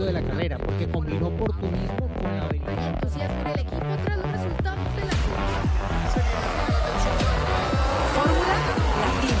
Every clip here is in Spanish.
éxito de la carrera, porque combinó oportunismo con la habilidad. entusiasmo el equipo tras los resultados de la Fórmula Latina.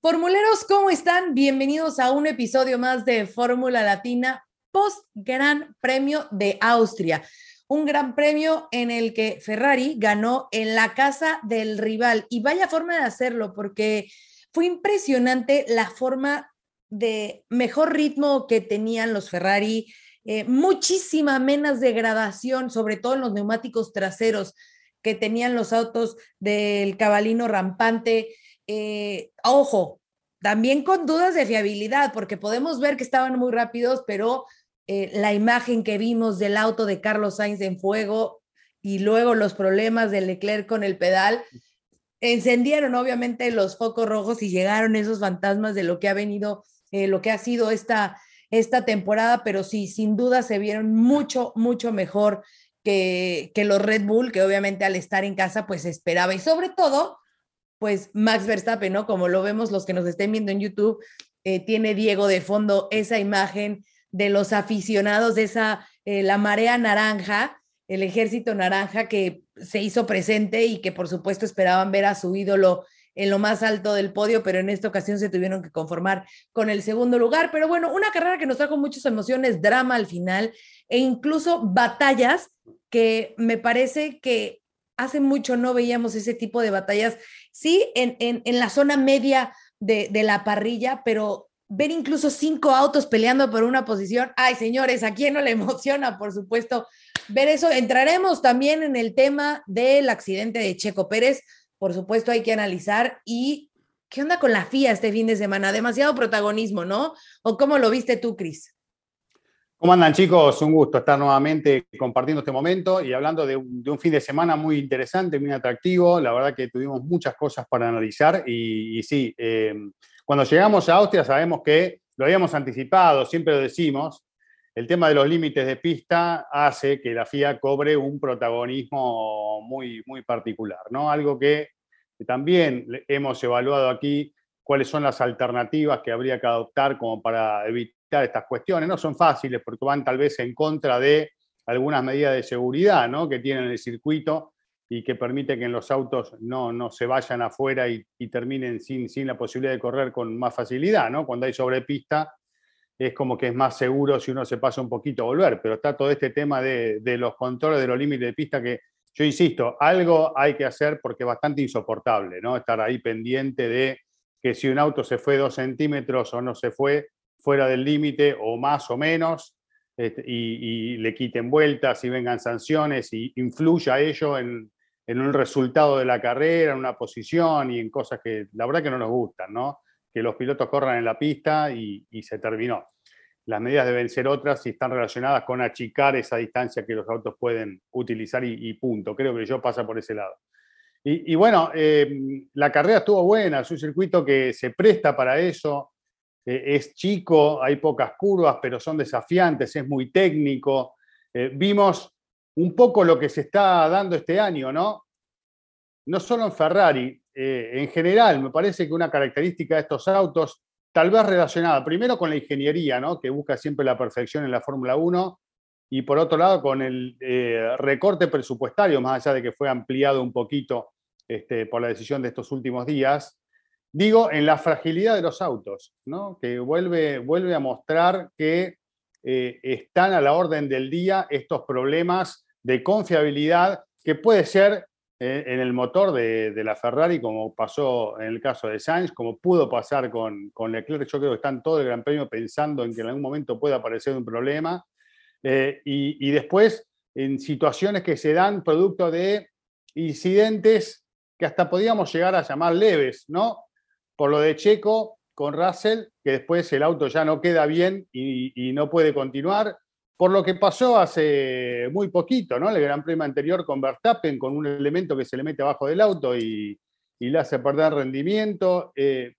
Formuleros, ¿cómo están? Bienvenidos a un episodio más de Fórmula Latina post Gran Premio de Austria. Un gran premio en el que Ferrari ganó en la casa del rival. Y vaya forma de hacerlo, porque fue impresionante la forma de mejor ritmo que tenían los Ferrari, eh, muchísima menos degradación, sobre todo en los neumáticos traseros que tenían los autos del cabalino rampante. Eh, ojo, también con dudas de fiabilidad, porque podemos ver que estaban muy rápidos, pero eh, la imagen que vimos del auto de Carlos Sainz en fuego y luego los problemas de Leclerc con el pedal, encendieron obviamente los focos rojos y llegaron esos fantasmas de lo que ha venido, eh, lo que ha sido esta, esta temporada, pero sí, sin duda se vieron mucho, mucho mejor que, que los Red Bull, que obviamente al estar en casa pues esperaba y sobre todo pues Max Verstappen, ¿no? Como lo vemos los que nos estén viendo en YouTube, eh, tiene Diego de fondo esa imagen de los aficionados de esa, eh, la marea naranja, el ejército naranja que se hizo presente y que por supuesto esperaban ver a su ídolo en lo más alto del podio, pero en esta ocasión se tuvieron que conformar con el segundo lugar. Pero bueno, una carrera que nos trajo muchas emociones, drama al final e incluso batallas que me parece que hace mucho no veíamos ese tipo de batallas, sí, en, en, en la zona media de, de, la parrilla, pero ver incluso cinco autos peleando por una posición, ay señores, ¿a quién no le emociona, por supuesto, ver eso? Entraremos también en el tema del accidente de Checo Pérez, por supuesto hay que analizar y ¿qué onda con la FIA este fin de semana? Demasiado protagonismo, ¿no? ¿O cómo lo viste tú, Cris? ¿Cómo andan chicos? Un gusto estar nuevamente compartiendo este momento y hablando de un, fin de semana muy interesante, muy atractivo. La verdad que tuvimos muchas cosas para analizar y, y sí, eh, cuando llegamos a Austria sabemos que lo habíamos anticipado, siempre lo decimos, el tema de los límites de pista hace que la FIA cobre un protagonismo muy, muy particular, ¿no? Algo que también hemos evaluado aquí, cuáles son las alternativas que habría que adoptar como para evitar estas cuestiones. No son fáciles porque van tal vez en contra de algunas medidas de seguridad ¿no? que tienen el circuito y que permite que los autos no, no se vayan afuera y, y, terminen sin, sin la posibilidad de correr con más facilidad. ¿no? Cuando hay sobrepista es como que es más seguro si uno se pasa un poquito a volver, pero está todo este tema de, los controles de los límites de pista que yo insisto, algo hay que hacer porque es bastante insoportable, ¿no? Estar ahí pendiente de que si un auto se fue dos centímetros o no se fue, fuera del límite o más o menos este, y, le quiten vueltas y vengan sanciones y influya ello en, en, un resultado de la carrera, en una posición y en cosas que la verdad que no nos gustan, ¿no? Que los pilotos corran en la pista y, se terminó. Las medidas deben ser otras si están relacionadas con achicar esa distancia que los autos pueden utilizar y, punto. Creo que yo pasa por ese lado. Y, y bueno, eh, la carrera estuvo buena, es un circuito que se presta para eso, eh, es chico, hay pocas curvas, pero son desafiantes, es muy técnico. Eh, vimos un poco lo que se está dando este año, ¿no? No solo en Ferrari, eh, en general, me parece que una característica de estos autos, tal vez relacionada primero con la ingeniería, ¿no? Que busca siempre la perfección en la Fórmula 1, y por otro lado con el eh, recorte presupuestario, más allá de que fue ampliado un poquito este, por la decisión de estos últimos días, digo, en la fragilidad de los autos, ¿no? que vuelve, vuelve a mostrar que eh, están a la orden del día estos problemas de confiabilidad que puede ser en el motor de, de, la Ferrari, como pasó en el caso de Sainz, como pudo pasar con, con Leclerc. Yo creo que están todo el Gran Premio pensando en que en algún momento puede aparecer un problema. Eh, y, y después, en situaciones que se dan producto de incidentes que hasta podíamos llegar a llamar leves, ¿no? por lo de Checo con Russell, que después el auto ya no queda bien y, y, no puede continuar, por lo que pasó hace muy poquito, ¿no? El Gran Premio anterior con Verstappen, con un elemento que se le mete abajo del auto y, y le hace perder rendimiento, eh,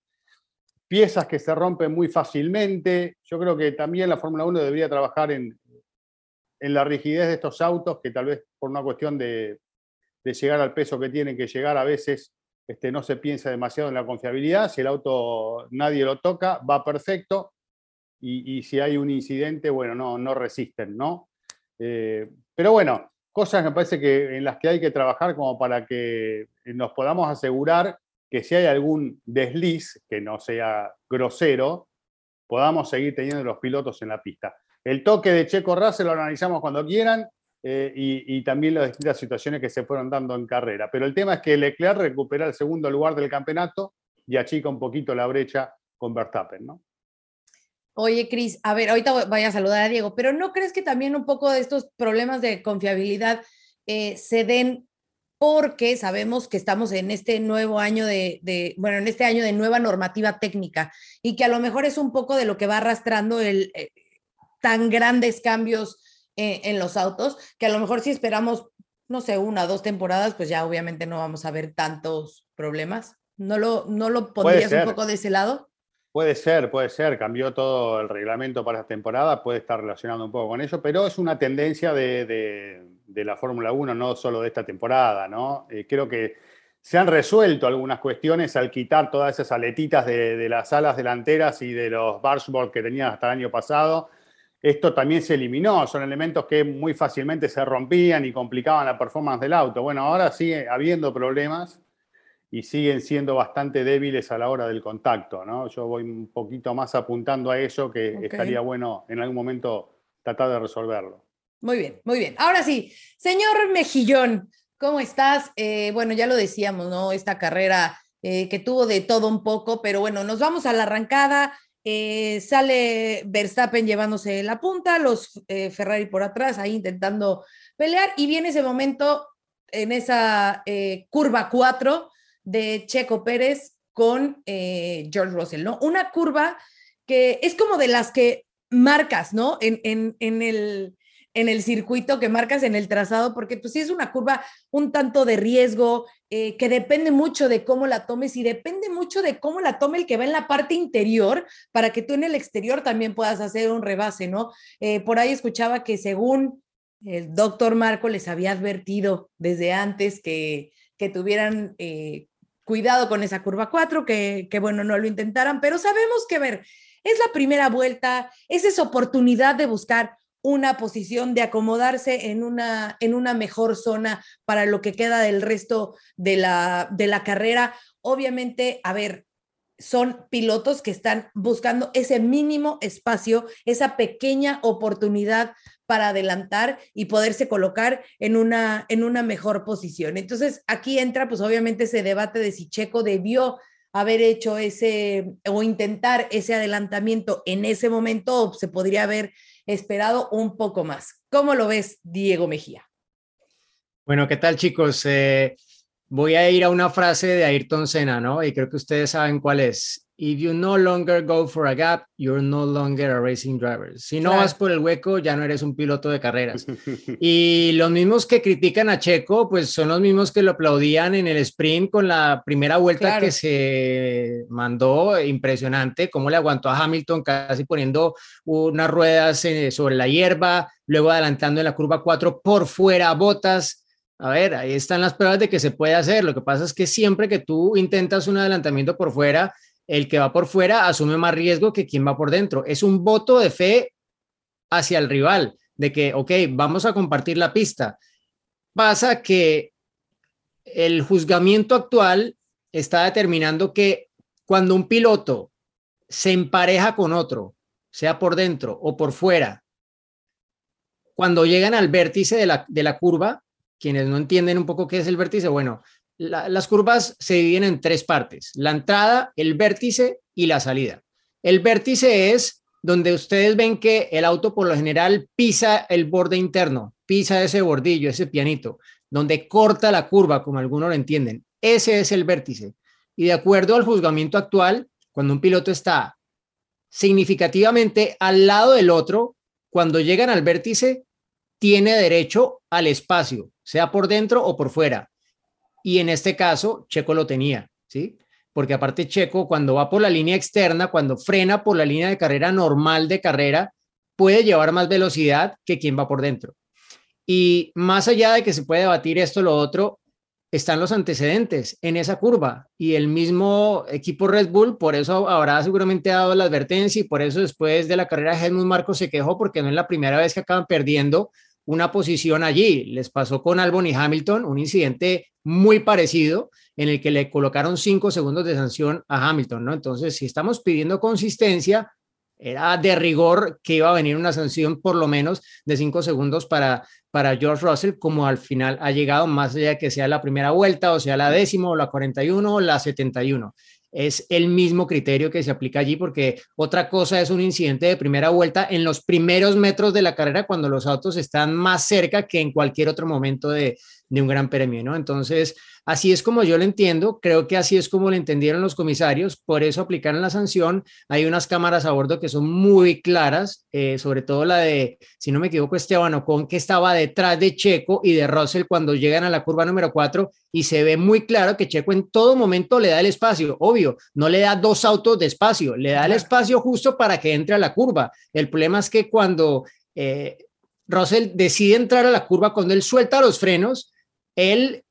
piezas que se rompen muy fácilmente. Yo creo que también la Fórmula 1 debería trabajar en, en la rigidez de estos autos, que tal vez por una cuestión de, de llegar al peso que tienen que llegar a veces este, no se piensa demasiado en la confiabilidad, si el auto nadie lo toca, va perfecto, y, si hay un incidente, bueno, no, no resisten, ¿no? Eh, pero bueno, cosas me parece que en las que hay que trabajar como para que nos podamos asegurar que si hay algún desliz que no sea grosero, podamos seguir teniendo los pilotos en la pista. El toque de Checo Russell lo analizamos cuando quieran eh, y, también las distintas situaciones que se fueron dando en carrera. Pero el tema es que Leclerc recupera el segundo lugar del campeonato y achica un poquito la brecha con Verstappen, ¿no? Oye, Cris, a ver, ahorita voy a saludar a Diego, pero ¿no crees que también un poco de estos problemas de confiabilidad eh, se den porque sabemos que estamos en este nuevo año de, bueno, en este año de nueva normativa técnica y que a lo mejor es un poco de lo que va arrastrando el eh, tan grandes cambios eh, en los autos, que a lo mejor si esperamos, no sé, una o dos temporadas, pues ya obviamente no vamos a ver tantos problemas. ¿No lo, no lo pondrías un poco de ese lado? Puede ser, puede ser. Cambió todo el reglamento para esta temporada, puede estar relacionado un poco con eso, pero es una tendencia de de la Fórmula 1, no solo de esta temporada, ¿no? Eh, creo que se han resuelto algunas cuestiones al quitar todas esas aletitas de, las alas delanteras y de los bargeboards que tenían hasta el año pasado. Esto también se eliminó, son elementos que muy fácilmente se rompían y complicaban la performance del auto. Bueno, ahora sigue habiendo problemas y siguen siendo bastante débiles a la hora del contacto, ¿no? Yo voy un poquito más apuntando a eso, que estaría bueno en algún momento tratar de resolverlo. Muy bien, muy bien. Ahora sí, señor Mejillón, ¿cómo estás? Eh, bueno, ya lo decíamos, ¿no? Esta carrera eh, que tuvo de todo un poco, pero bueno, nos vamos a la arrancada. Eh, sale Verstappen llevándose la punta, los Ferrari por atrás, ahí intentando pelear, y viene ese momento en esa curva 4 de Checo Pérez con George Russell, ¿no? Una curva que es como de las que marcas, ¿no? En, en, en el en el circuito que marcas en el trazado, porque pues sí es una curva un tanto de riesgo, eh, que depende mucho de cómo la tomes y depende mucho de cómo la tome el que va en la parte interior para que tú en el exterior también puedas hacer un rebase, ¿no? Eh, por ahí escuchaba que según el doctor Marco les había advertido desde antes que, que tuvieran eh, cuidado con esa curva 4, que, bueno, no lo intentaran, pero sabemos que, ver, es la primera vuelta, es esa oportunidad de buscar una posición de acomodarse en una, en una mejor zona para lo que queda del resto de la, de la carrera. Obviamente, a ver, son pilotos que están buscando ese mínimo espacio, esa pequeña oportunidad para adelantar y poderse colocar en una, en una mejor posición. Entonces, aquí entra pues obviamente ese debate de si Checo debió haber hecho ese o intentar ese adelantamiento en ese momento o se podría haber esperado un poco más. ¿Cómo lo ves, Diego Mejía? Bueno, ¿qué tal chicos? Eh, voy a ir a una frase de Ayrton Senna, ¿no? Y creo que ustedes saben cuál es. If you no longer go for a gap, you're no longer a racing driver. Si no vas por el hueco, ya no eres un piloto de carreras. y los mismos que critican a Checo, pues son los mismos que lo aplaudían en el sprint con la primera vuelta que se mandó, impresionante, cómo le aguantó a Hamilton casi poniendo unas ruedas eh, sobre la hierba, luego adelantando en la curva 4 por fuera, botas. A ver, ahí están las pruebas de que se puede hacer. Lo que pasa es que siempre que tú intentas un adelantamiento por fuera, el que va por fuera asume más riesgo que quien va por dentro. Es un voto de fe hacia el rival, de que, ok, vamos a compartir la pista. Pasa que el juzgamiento actual está determinando que cuando un piloto se empareja con otro, sea por dentro o por fuera, cuando llegan al vértice de la, de la curva, quienes no entienden un poco qué es el vértice, bueno, las curvas se dividen en tres partes, la entrada, el vértice y la salida. El vértice es donde ustedes ven que el auto por lo general pisa el borde interno, pisa ese bordillo, ese pianito, donde corta la curva, como algunos lo entienden. Ese es el vértice. Y de acuerdo al juzgamiento actual, cuando un piloto está significativamente al lado del otro, cuando llegan al vértice, tiene derecho al espacio, sea por dentro o por fuera. Y en este caso, Checo lo tenía, ¿sí? Porque aparte Checo, cuando va por la línea externa, cuando frena por la línea de carrera normal de carrera, puede llevar más velocidad que quien va por dentro. Y más allá de que se puede debatir esto o lo otro, están los antecedentes en esa curva y el mismo equipo Red Bull por eso habrá seguramente dado la advertencia y por eso después de la carrera Helmut Marco se quejó porque no es la primera vez que acaban perdiendo una posición allí. Les pasó con Albon y Hamilton un incidente muy parecido en el que le colocaron cinco segundos de sanción a Hamilton, ¿no? Entonces, si estamos pidiendo consistencia, era de rigor que iba a venir una sanción por lo menos de cinco segundos para, para George Russell, como al final ha llegado, más allá de que sea la primera vuelta, o sea la décima, o la 41, o la 71. Es el mismo criterio que se aplica allí, porque otra cosa es un incidente de primera vuelta en los primeros metros de la carrera, cuando los autos están más cerca que en cualquier otro momento de, de un gran premio, ¿no? Entonces, Así es como yo lo entiendo, creo que así es como lo entendieron los comisarios, por eso aplicaron la sanción. Hay unas cámaras a bordo que son muy claras, eh, sobre todo la de, si no me equivoco, Esteban Ocon, que estaba detrás de Checo y de Russell cuando llegan a la curva número 4 y se ve muy claro que Checo en todo momento le da el espacio, obvio, no le da dos autos de espacio, le da el espacio justo para que entre a la curva. El problema es que cuando... Eh, Russell decide entrar a la curva cuando él suelta los frenos, él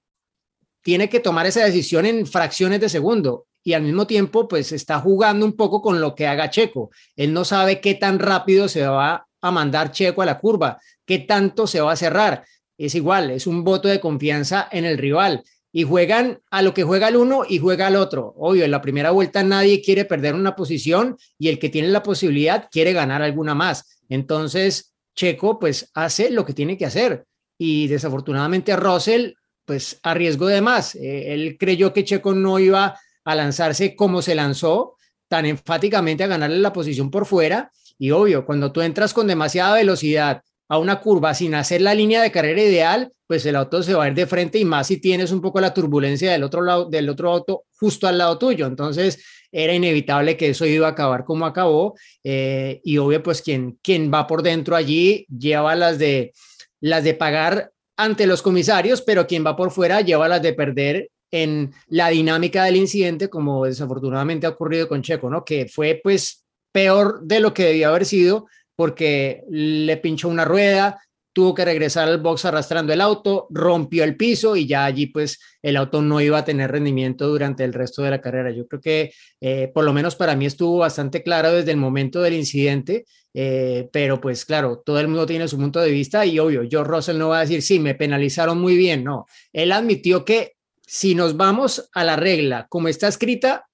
tiene que tomar esa decisión en fracciones de segundo y al mismo tiempo pues está jugando un poco con lo que haga Checo. Él no sabe qué tan rápido se va a mandar Checo a la curva, qué tanto se va a cerrar. Es igual, es un voto de confianza en el rival y juegan a lo que juega el uno y juega el otro. Obvio, en la primera vuelta nadie quiere perder una posición y el que tiene la posibilidad quiere ganar alguna más. Entonces, Checo pues hace lo que tiene que hacer y desafortunadamente Russell pues arriesgó de más. Eh, él creyó que Checo no iba a lanzarse como se lanzó, tan enfáticamente a ganarle la posición por fuera. Y obvio, cuando tú entras con demasiada velocidad a una curva sin hacer la línea de carrera ideal, pues el auto se va a ir de frente y más si tienes un poco la turbulencia del otro lado, del otro auto justo al lado tuyo. Entonces era inevitable que eso iba a acabar como acabó. Eh, y obvio, pues quien, quien va por dentro allí lleva las de, las de pagar ante los comisarios, pero quien va por fuera lleva las de perder en la dinámica del incidente, como desafortunadamente ha ocurrido con Checo, ¿no? Que fue pues peor de lo que debía haber sido porque le pinchó una rueda, tuvo que regresar al box arrastrando el auto, rompió el piso y ya allí pues el auto no iba a tener rendimiento durante el resto de la carrera. Yo creo que eh, por lo menos para mí estuvo bastante claro desde el momento del incidente, eh, pero pues claro, todo el mundo tiene su punto de vista y obvio, George Russell no va a decir, sí, me penalizaron muy bien, no, él admitió que si nos vamos a la regla como está escrita,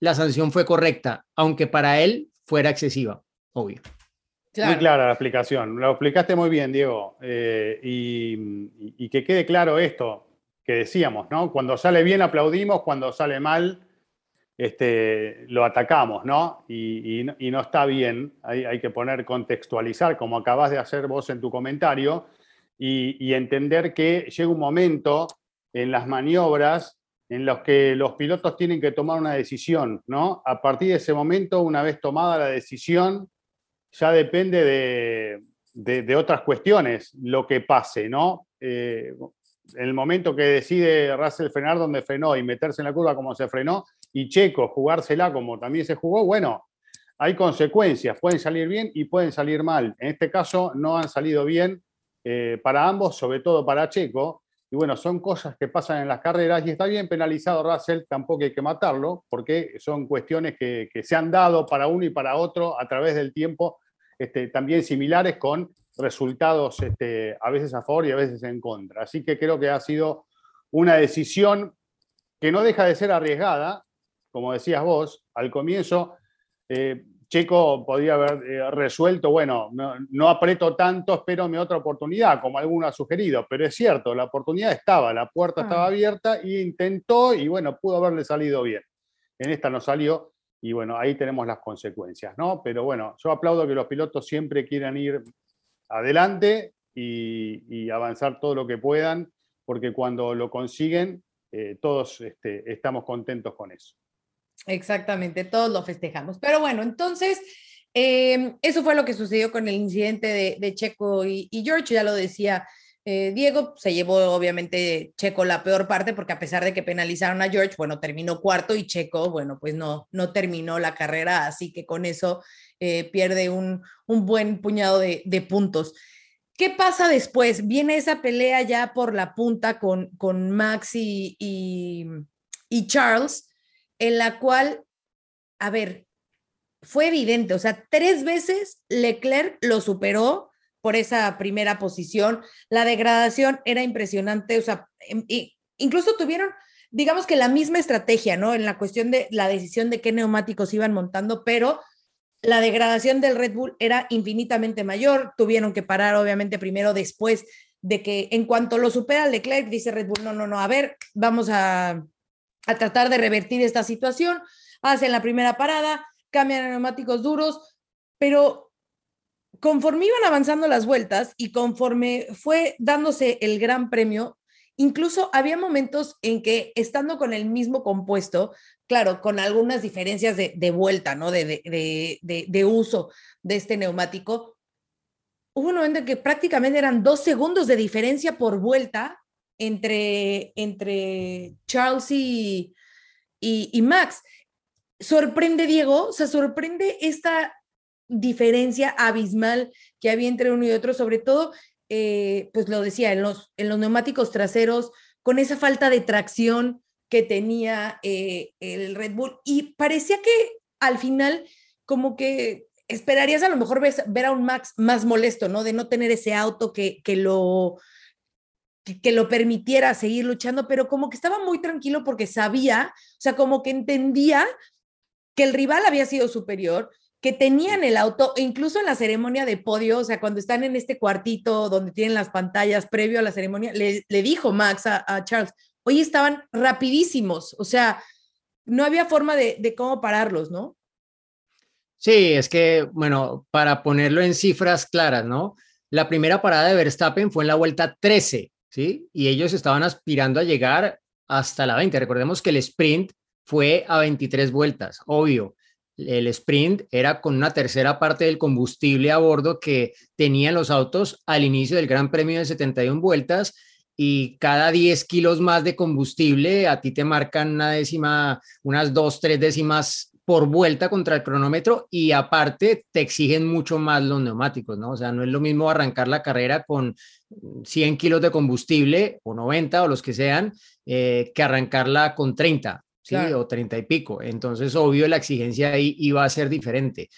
la sanción fue correcta, aunque para él fuera excesiva, obvio. Muy clara la explicación, lo explicaste muy bien, Diego. Eh, y, que quede claro esto que decíamos, ¿no? Cuando sale bien aplaudimos, cuando sale mal este, lo atacamos, ¿no? Y, no está bien, hay, hay, que poner, contextualizar, como acabas de hacer vos en tu comentario, y, entender que llega un momento en las maniobras en los que los pilotos tienen que tomar una decisión, ¿no? A partir de ese momento, una vez tomada la decisión, ya depende de, otras cuestiones lo que pase, ¿no? Eh, el momento que decide Russell frenar donde frenó y meterse en la curva como se frenó, y Checo jugársela como también se jugó, bueno, hay consecuencias, pueden salir bien y pueden salir mal. En este caso no han salido bien eh, para ambos, sobre todo para Checo. Y bueno, son cosas que pasan en las carreras y está bien penalizado Russell, tampoco hay que matarlo, porque son cuestiones que, que se han dado para uno y para otro a través del tiempo este, también similares con resultados este, a veces a favor y a veces en contra. Así que creo que ha sido una decisión que no deja de ser arriesgada, como decías vos, al comienzo. Eh, Checo podría haber eh, resuelto, bueno, no, no, aprieto tanto, espero mi otra oportunidad, como alguno ha sugerido, pero es cierto, la oportunidad estaba, la puerta estaba ah. abierta e intentó y bueno, pudo haberle salido bien. En esta no salió y bueno, ahí tenemos las consecuencias, ¿no? Pero bueno, yo aplaudo que los pilotos siempre quieran ir adelante y, avanzar todo lo que puedan, porque cuando lo consiguen, eh, todos este, estamos contentos con eso. Exactamente, todos lo festejamos. Pero bueno, entonces, eh, eso fue lo que sucedió con el incidente de, Checo y, George, ya lo decía eh, Diego se llevó obviamente Checo la peor parte porque a pesar de que penalizaron a George, bueno, terminó cuarto y Checo, bueno, pues no, no terminó la carrera, así que con eso eh, pierde un, buen puñado de, puntos. ¿Qué pasa después? Viene esa pelea ya por la punta con, con Max y, y Charles, en la cual, a ver, fue evidente, o sea, tres veces Leclerc lo superó por esa primera posición. La degradación era impresionante, o sea, em, incluso tuvieron, digamos que la misma estrategia, ¿no? En la cuestión de la decisión de qué neumáticos iban montando, pero la degradación del Red Bull era infinitamente mayor. Tuvieron que parar, obviamente, primero después de que en cuanto lo supera Leclerc, dice Red Bull, no, no, no, a ver, vamos a, a tratar de revertir esta situación. Hacen la primera parada, cambian neumáticos duros, pero conforme iban avanzando las vueltas y conforme fue dándose el gran premio, incluso había momentos en que estando con el mismo compuesto, claro, con algunas diferencias de, de vuelta, ¿no? De, de, de, uso de este neumático, hubo un momento en que prácticamente eran dos segundos de diferencia por vuelta entre, entre Charles y, y, Max sorprende, Diego, o sea, sorprende esta diferencia abismal que había entre uno y otro, sobre todo, eh, pues lo decía, en los, en los neumáticos traseros, con esa falta de tracción que tenía eh, el Red Bull. Y parecía que al final, como que esperarías a lo mejor ver, a un Max más molesto, ¿no? De no tener ese auto que, que lo que, lo permitiera seguir luchando, pero como que estaba muy tranquilo porque sabía, o sea, como que entendía que el rival había sido superior, que tenían el auto, incluso en la ceremonia de podio, o sea, cuando están en este cuartito donde tienen las pantallas previo a la ceremonia, le, dijo Max a, Charles, hoy estaban rapidísimos, o sea, no había forma de, de cómo pararlos, ¿no? Sí, es que, bueno, para ponerlo en cifras claras, ¿no? La primera parada de Verstappen fue en la vuelta 13, ¿sí? Y ellos estaban aspirando a llegar hasta la 20. Recordemos que el sprint fue a 23 vueltas, obvio. El sprint era con una tercera parte del combustible a bordo que tenían los autos al inicio del Gran Premio de 71 vueltas y cada 10 kilos más de combustible a ti te marcan una décima, unas dos, tres décimas por vuelta contra el cronómetro y aparte te exigen mucho más los neumáticos, ¿no? O sea, no es lo mismo arrancar la carrera con 100 kilos de combustible o 90 o los que sean eh, que arrancarla con 30. ¿sí? O 30 y pico. Entonces, obvio, la exigencia ahí iba a ser diferente.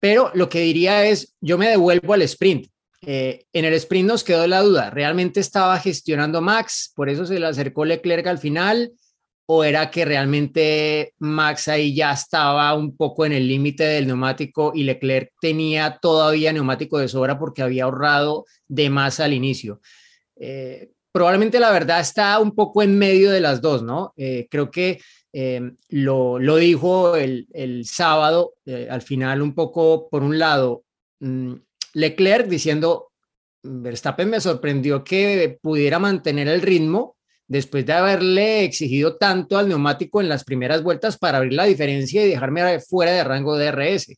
Pero lo que diría es, yo me devuelvo al sprint. Eh, en el sprint nos quedó la duda, ¿realmente estaba gestionando Max? ¿Por eso se le acercó Leclerc al final? ¿O era que realmente Max ahí ya estaba un poco en el límite del neumático y Leclerc tenía todavía neumático de sobra porque había ahorrado de más al inicio? Eh, probablemente la verdad está un poco en medio de las dos, ¿no? Eh, creo que eh, lo, lo, dijo el, el sábado, al final un poco, por un lado, mm, Leclerc diciendo, Verstappen me sorprendió que pudiera mantener el ritmo después de haberle exigido tanto al neumático en las primeras vueltas para abrir la diferencia y dejarme fuera de rango de RS.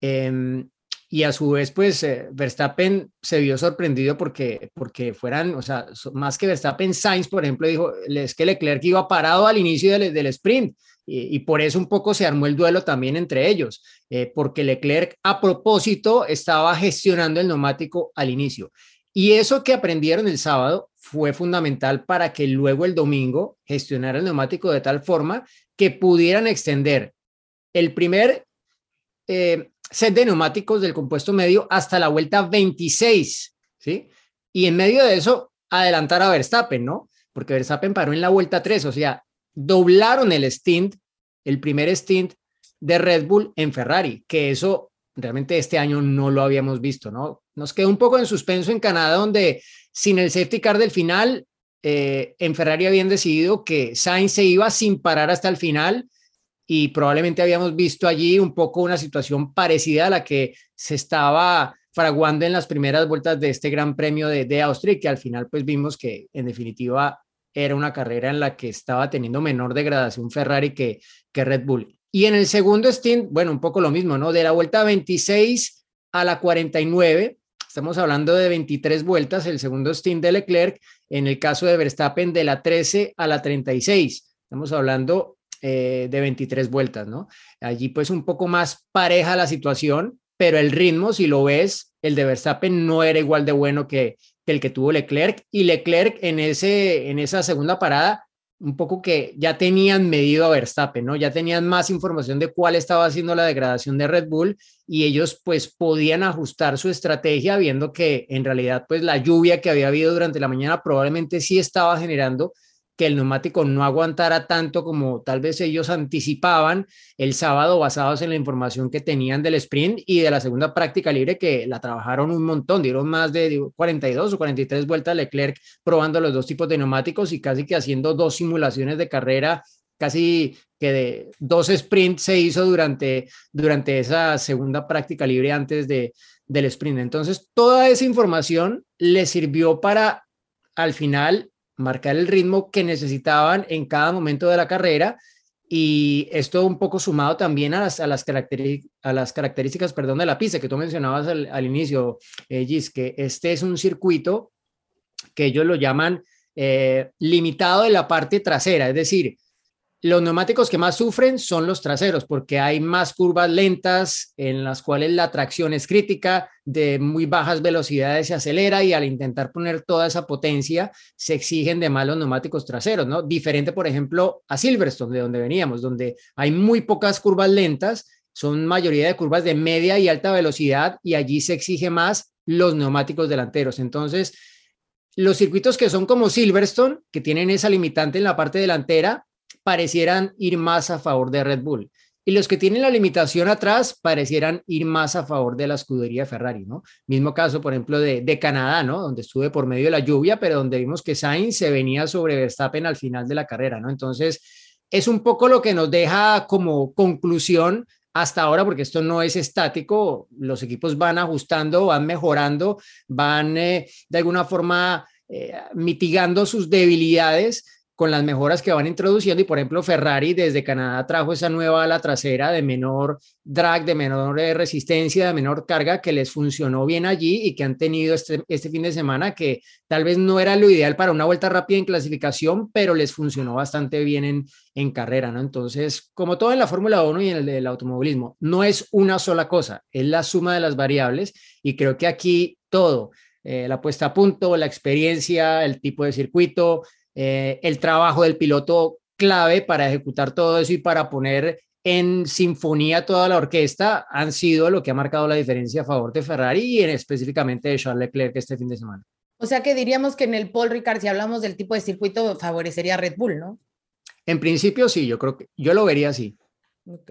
Em, y a su vez, pues eh, Verstappen se vio sorprendido porque, porque fueran, o sea, más que Verstappen, Sainz, por ejemplo, dijo, es que Leclerc iba parado al inicio del, del sprint y, por eso un poco se armó el duelo también entre ellos, eh, porque Leclerc a propósito estaba gestionando el neumático al inicio. Y eso que aprendieron el sábado fue fundamental para que luego el domingo gestionara el neumático de tal forma que pudieran extender el primer eh, set de neumáticos del compuesto medio hasta la vuelta 26, ¿sí? Y en medio de eso, adelantar a Verstappen, ¿no? Porque Verstappen paró en la vuelta 3, o sea, doblaron el stint, el primer stint de Red Bull en Ferrari, que eso realmente este año no lo habíamos visto, ¿no? Nos quedó un poco en suspenso en Canadá, donde sin el safety car del final, eh, en Ferrari habían decidido que Sainz se iba sin parar hasta el final y probablemente habíamos visto allí un poco una situación parecida a la que se estaba fraguando en las primeras vueltas de este Gran Premio de, Austria y que al final pues vimos que en definitiva era una carrera en la que estaba teniendo menor degradación Ferrari que, que Red Bull. Y en el segundo stint, bueno, un poco lo mismo, ¿no? De la vuelta 26 a la 49, estamos hablando de 23 vueltas, el segundo stint de Leclerc, en el caso de Verstappen de la 13 a la 36. Estamos hablando eh, de 23 vueltas, ¿no? Allí pues un poco más pareja la situación, pero el ritmo, si lo ves, el de Verstappen no era igual de bueno que, que el que tuvo Leclerc y Leclerc en, ese, en esa segunda parada un poco que ya tenían medido a Verstappen, ¿no? Ya tenían más información de cuál estaba haciendo la degradación de Red Bull y ellos pues podían ajustar su estrategia viendo que en realidad pues la lluvia que había habido durante la mañana probablemente sí estaba generando que el neumático no aguantara tanto como tal vez ellos anticipaban el sábado basados en la información que tenían del sprint y de la segunda práctica libre que la trabajaron un montón, dieron más de 42 o 43 vueltas Leclerc probando los dos tipos de neumáticos y casi que haciendo dos simulaciones de carrera casi que de dos sprints se hizo durante, durante esa segunda práctica libre antes de, del sprint. Entonces, toda esa información le sirvió para al final marcar el ritmo que necesitaban en cada momento de la carrera. Y esto un poco sumado también a las, a las, a las características perdón, de la pista que tú mencionabas al, inicio, eh, Gis, que este es un circuito que ellos lo llaman eh, limitado de la parte trasera, es decir, los neumáticos que más sufren son los traseros porque hay más curvas lentas en las cuales la tracción es crítica, de muy bajas velocidades se acelera y al intentar poner toda esa potencia se exigen de más los neumáticos traseros, ¿no? Diferente, por ejemplo, a Silverstone, de donde veníamos, donde hay muy pocas curvas lentas, son mayoría de curvas de media y alta velocidad y allí se exige más los neumáticos delanteros. Entonces, los circuitos que son como Silverstone, que tienen esa limitante en la parte delantera, parecieran ir más a favor de Red Bull. Y los que tienen la limitación atrás parecieran ir más a favor de la escudería Ferrari, ¿no? Mismo caso, por ejemplo, de, Canadá, ¿no? Donde estuve por medio de la lluvia, pero donde vimos que Sainz se venía sobre Verstappen al final de la carrera, ¿no? Entonces, es un poco lo que nos deja como conclusión hasta ahora, porque esto no es estático, los equipos van ajustando, van mejorando, van eh, de alguna forma eh, mitigando sus debilidades con las mejoras que van introduciendo y por ejemplo Ferrari desde Canadá trajo esa nueva ala trasera de menor drag, de menor eh, resistencia, de menor carga que les funcionó bien allí y que han tenido este, este fin de semana que tal vez no era lo ideal para una vuelta rápida en clasificación, pero les funcionó bastante bien en, en carrera, ¿no? Entonces, como todo en la Fórmula 1 y en el del automovilismo, no es una sola cosa, es la suma de las variables y creo que aquí todo, eh, la puesta a punto, la experiencia, el tipo de circuito, eh, el trabajo del piloto clave para ejecutar todo eso y para poner en sinfonía toda la orquesta han sido lo que ha marcado la diferencia a favor de Ferrari y en específicamente de Charles Leclerc este fin de semana. O sea que diríamos que en el Paul Ricard, si hablamos del tipo de circuito, favorecería a Red Bull, ¿no? En principio sí, yo creo que yo lo vería así. Ok.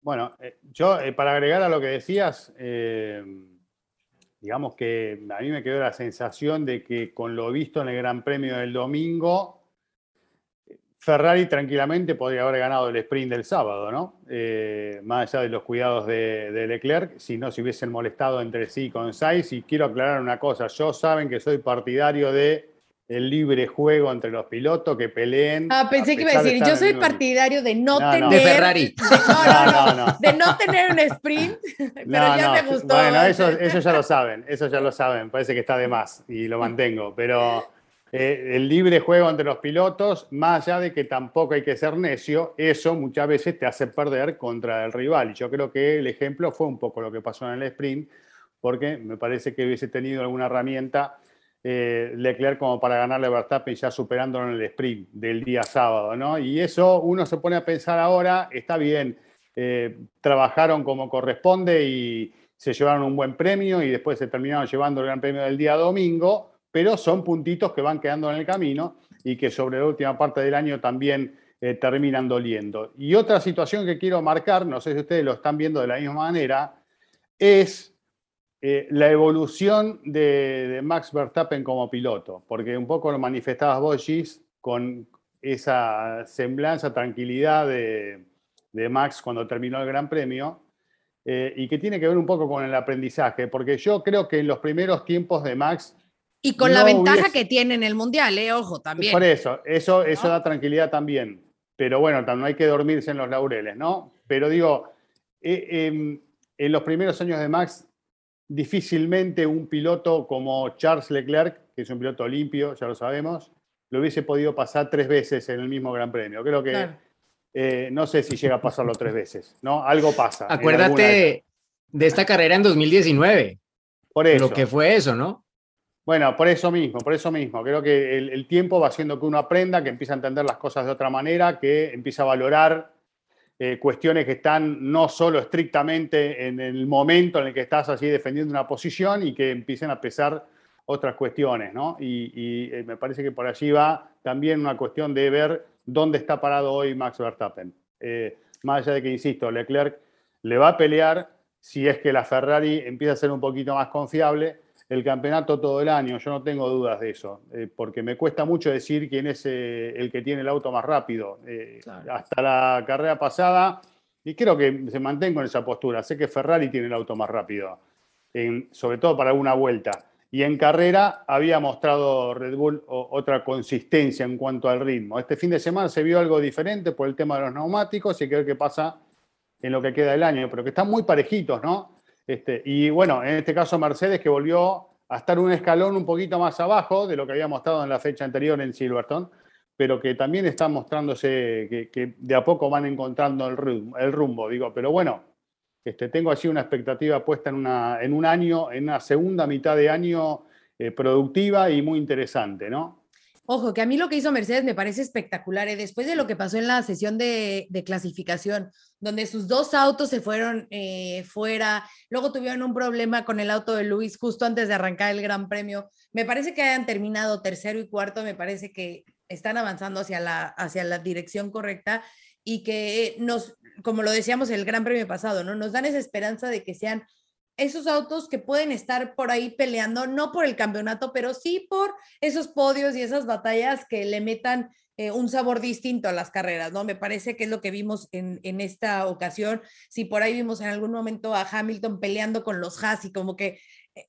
Bueno, eh, yo eh, para agregar a lo que decías, digamos que a mí me quedó la sensación de que con lo visto en el Gran Premio del domingo, Ferrari tranquilamente podría haber ganado el sprint del sábado, ¿no? Eh, más allá de los cuidados de, Leclerc, si no se hubiesen molestado entre sí con Sainz. Y quiero aclarar una cosa, yo saben que soy partidario de el libre juego entre los pilotos que peleen. Ah, pensé que iba a decir, yo soy partidario de no, tener. De Ferrari. no, no, de no tener un sprint, pero ya me gustó. Bueno, eso, eso ya lo saben, eso ya lo saben, parece que está de más y lo mantengo, pero eh, el libre juego entre los pilotos, más allá de que tampoco hay que ser necio, eso muchas veces te hace perder contra el rival. Y yo creo que el ejemplo fue un poco lo que pasó en el sprint, porque me parece que hubiese tenido alguna herramienta eh, Leclerc como para ganarle a Verstappen ya superándolo en el sprint del día sábado, ¿no? Y eso uno se pone a pensar ahora, está bien, eh, trabajaron como corresponde y se llevaron un buen premio y después se terminaron llevando el gran premio del día domingo, pero son puntitos que van quedando en el camino y que sobre la última parte del año también eh, terminan doliendo. Y otra situación que quiero marcar, no sé si ustedes lo están viendo de la misma manera, es eh, la evolución de, Max Verstappen como piloto, porque un poco lo manifestabas vos, Gis, con esa semblanza, tranquilidad de, Max cuando terminó el Gran Premio, eh, y que tiene que ver un poco con el aprendizaje, porque yo creo que en los primeros tiempos de Max... Y con la ventaja que tiene en el Mundial, eh, ojo, también. Por eso, eso, eso da tranquilidad también. Pero bueno, no hay que dormirse en los laureles, ¿no? Pero digo, em, en los primeros años de Max difícilmente un piloto como Charles Leclerc, que es un piloto limpio, ya lo sabemos, lo hubiese podido pasar tres veces en el mismo Gran Premio. Creo que eh, no sé si llega a pasarlo tres veces, ¿no? Algo pasa. Acuérdate, de esta carrera en 2019. Por eso. Lo que fue eso, ¿no? Bueno, por eso mismo, por eso mismo. Creo que el, el tiempo va haciendo que uno aprenda, que empiece a entender las cosas de otra manera, que empiece a valorar eh, cuestiones que están no solo estrictamente en el momento en el que estás así defendiendo una posición y que empiecen a pesar otras cuestiones, ¿no? Y, eh, me parece que por allí va también una cuestión de ver dónde está parado hoy Max Verstappen. Eh, más allá de que, insisto, Leclerc le va a pelear si es que la Ferrari empieza a ser un poquito más confiable el campeonato todo el año, yo no tengo dudas de eso, eh, porque me cuesta mucho decir quién es eh, el que tiene el auto más rápido. Eh, claro. Hasta la carrera pasada, y creo que se mantengo en esa postura, sé que Ferrari tiene el auto más rápido, en, sobre todo para una vuelta. Y en carrera había mostrado Red Bull otra consistencia en cuanto al ritmo. Este fin de semana se vio algo diferente por el tema de los neumáticos y hay que ver qué pasa en lo que queda del año, pero que están muy parejitos, ¿no? Este, y bueno, en este caso Mercedes que volvió a estar un escalón un poquito más abajo de lo que había mostrado en la fecha anterior en Silverstone, pero que también está mostrándose que, de a poco van encontrando el rumbo, el rumbo, digo, pero bueno, este, tengo así una expectativa puesta en, una, en un año, en una segunda mitad de año eh, productiva y muy interesante, ¿no? Ojo, que a mí lo que hizo Mercedes me parece espectacular. ¿eh? Después de lo que pasó en la sesión de, clasificación, donde sus dos autos se fueron eh, fuera, luego tuvieron un problema con el auto de Luis justo antes de arrancar el Gran Premio. Me parece que hayan terminado tercero y cuarto, me parece que están avanzando hacia la, hacia la dirección correcta y que nos, como lo decíamos el Gran Premio pasado, ¿no? Nos dan esa esperanza de que sean esos autos que pueden estar por ahí peleando, no por el campeonato, pero sí por esos podios y esas batallas que le metan eh, un sabor distinto a las carreras, ¿no? Me parece que es lo que vimos en, en, esta ocasión. Si por ahí vimos en algún momento a Hamilton peleando con los Haas y como que eh,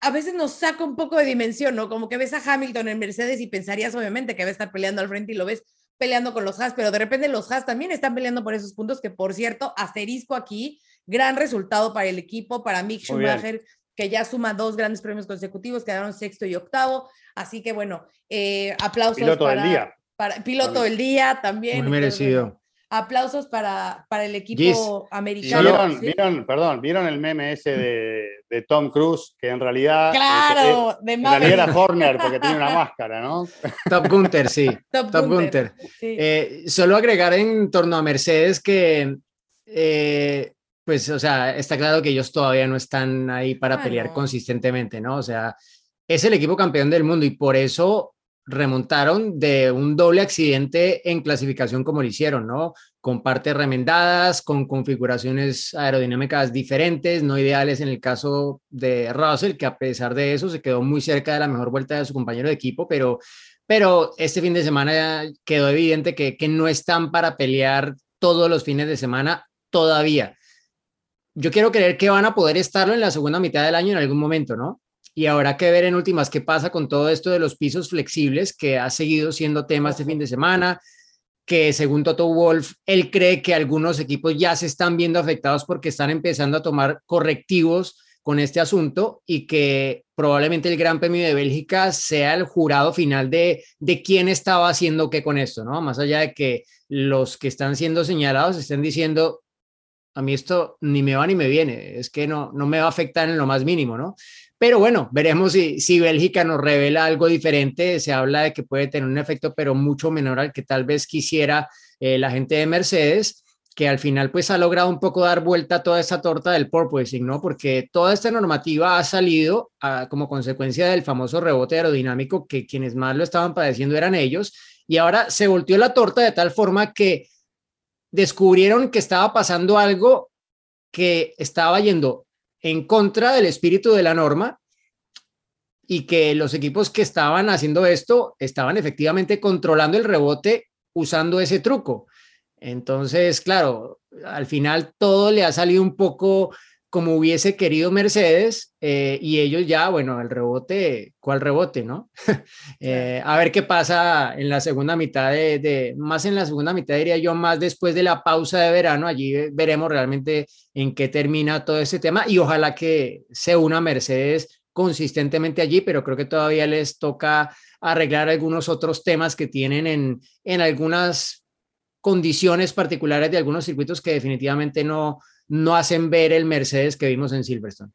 a veces nos saca un poco de dimensión, ¿no? Como que ves a Hamilton en Mercedes y pensarías obviamente que va a estar peleando al frente y lo ves peleando con los Haas, pero de repente los Haas también están peleando por esos puntos que, por cierto, asterisco aquí, gran resultado para el equipo, para Mick Schumacher, que ya suma dos grandes premios consecutivos, quedaron sexto y octavo. Así que bueno, eh, aplausos. Piloto para, del día. Para, piloto del día también. Muy merecido. Aplausos para, para el equipo Gis. americano. ¿Vieron, ¿sí? ¿vieron, perdón, ¿vieron el meme ese de, de Tom Cruise? Que en realidad. Claro, eh, de en realidad era Horner porque tiene una máscara, ¿no? Top Gunter, sí. Top, Top Gunter. Gunter. Sí. Eh, solo agregar en torno a Mercedes que eh, pues, o sea, está claro que ellos todavía no están ahí para Claro. pelear consistentemente, ¿no? O sea, es el equipo campeón del mundo y por eso remontaron de un doble accidente en clasificación como lo hicieron, ¿no? Con partes remendadas, con configuraciones aerodinámicas diferentes, no ideales en el caso de Russell, que a pesar de eso se quedó muy cerca de la mejor vuelta de su compañero de equipo, pero, pero este fin de semana quedó evidente que, que no están para pelear todos los fines de semana todavía yo quiero creer que van a poder estarlo en la segunda mitad del año en algún momento, ¿no? Y habrá que ver en últimas qué pasa con todo esto de los pisos flexibles que ha seguido siendo tema este fin de semana, que según Toto Wolf, él cree que algunos equipos ya se están viendo afectados porque están empezando a tomar correctivos con este asunto y que probablemente el Gran Premio de Bélgica sea el jurado final de, de quién estaba haciendo qué con esto, ¿no? Más allá de que los que están siendo señalados estén diciendo, a mí esto ni me va ni me viene, es que no, no me va a afectar en lo más mínimo, ¿no? Pero bueno, veremos si, si Bélgica nos revela algo diferente, se habla de que puede tener un efecto, pero mucho menor al que tal vez quisiera eh, la gente de Mercedes, que al final pues ha logrado un poco dar vuelta a toda esta torta del porpoising, ¿no? Porque toda esta normativa ha salido a, como consecuencia del famoso rebote aerodinámico, que quienes más lo estaban padeciendo eran ellos, y ahora se volteó la torta de tal forma que descubrieron que estaba pasando algo que estaba yendo en contra del espíritu de la norma y que los equipos que estaban haciendo esto estaban efectivamente controlando el rebote usando ese truco. Entonces, claro, al final todo le ha salido un poco como hubiese querido Mercedes eh, y ellos ya, bueno, el rebote, ¿cuál rebote, no? eh, a ver qué pasa en la segunda mitad de, de, más en la segunda mitad diría yo, más después de la pausa de verano, allí veremos realmente en qué termina todo este tema y ojalá que se una Mercedes consistentemente allí, pero creo que todavía les toca arreglar algunos otros temas que tienen en, en algunas condiciones particulares de algunos circuitos que definitivamente no, no hacen ver el Mercedes que vimos en Silverstone.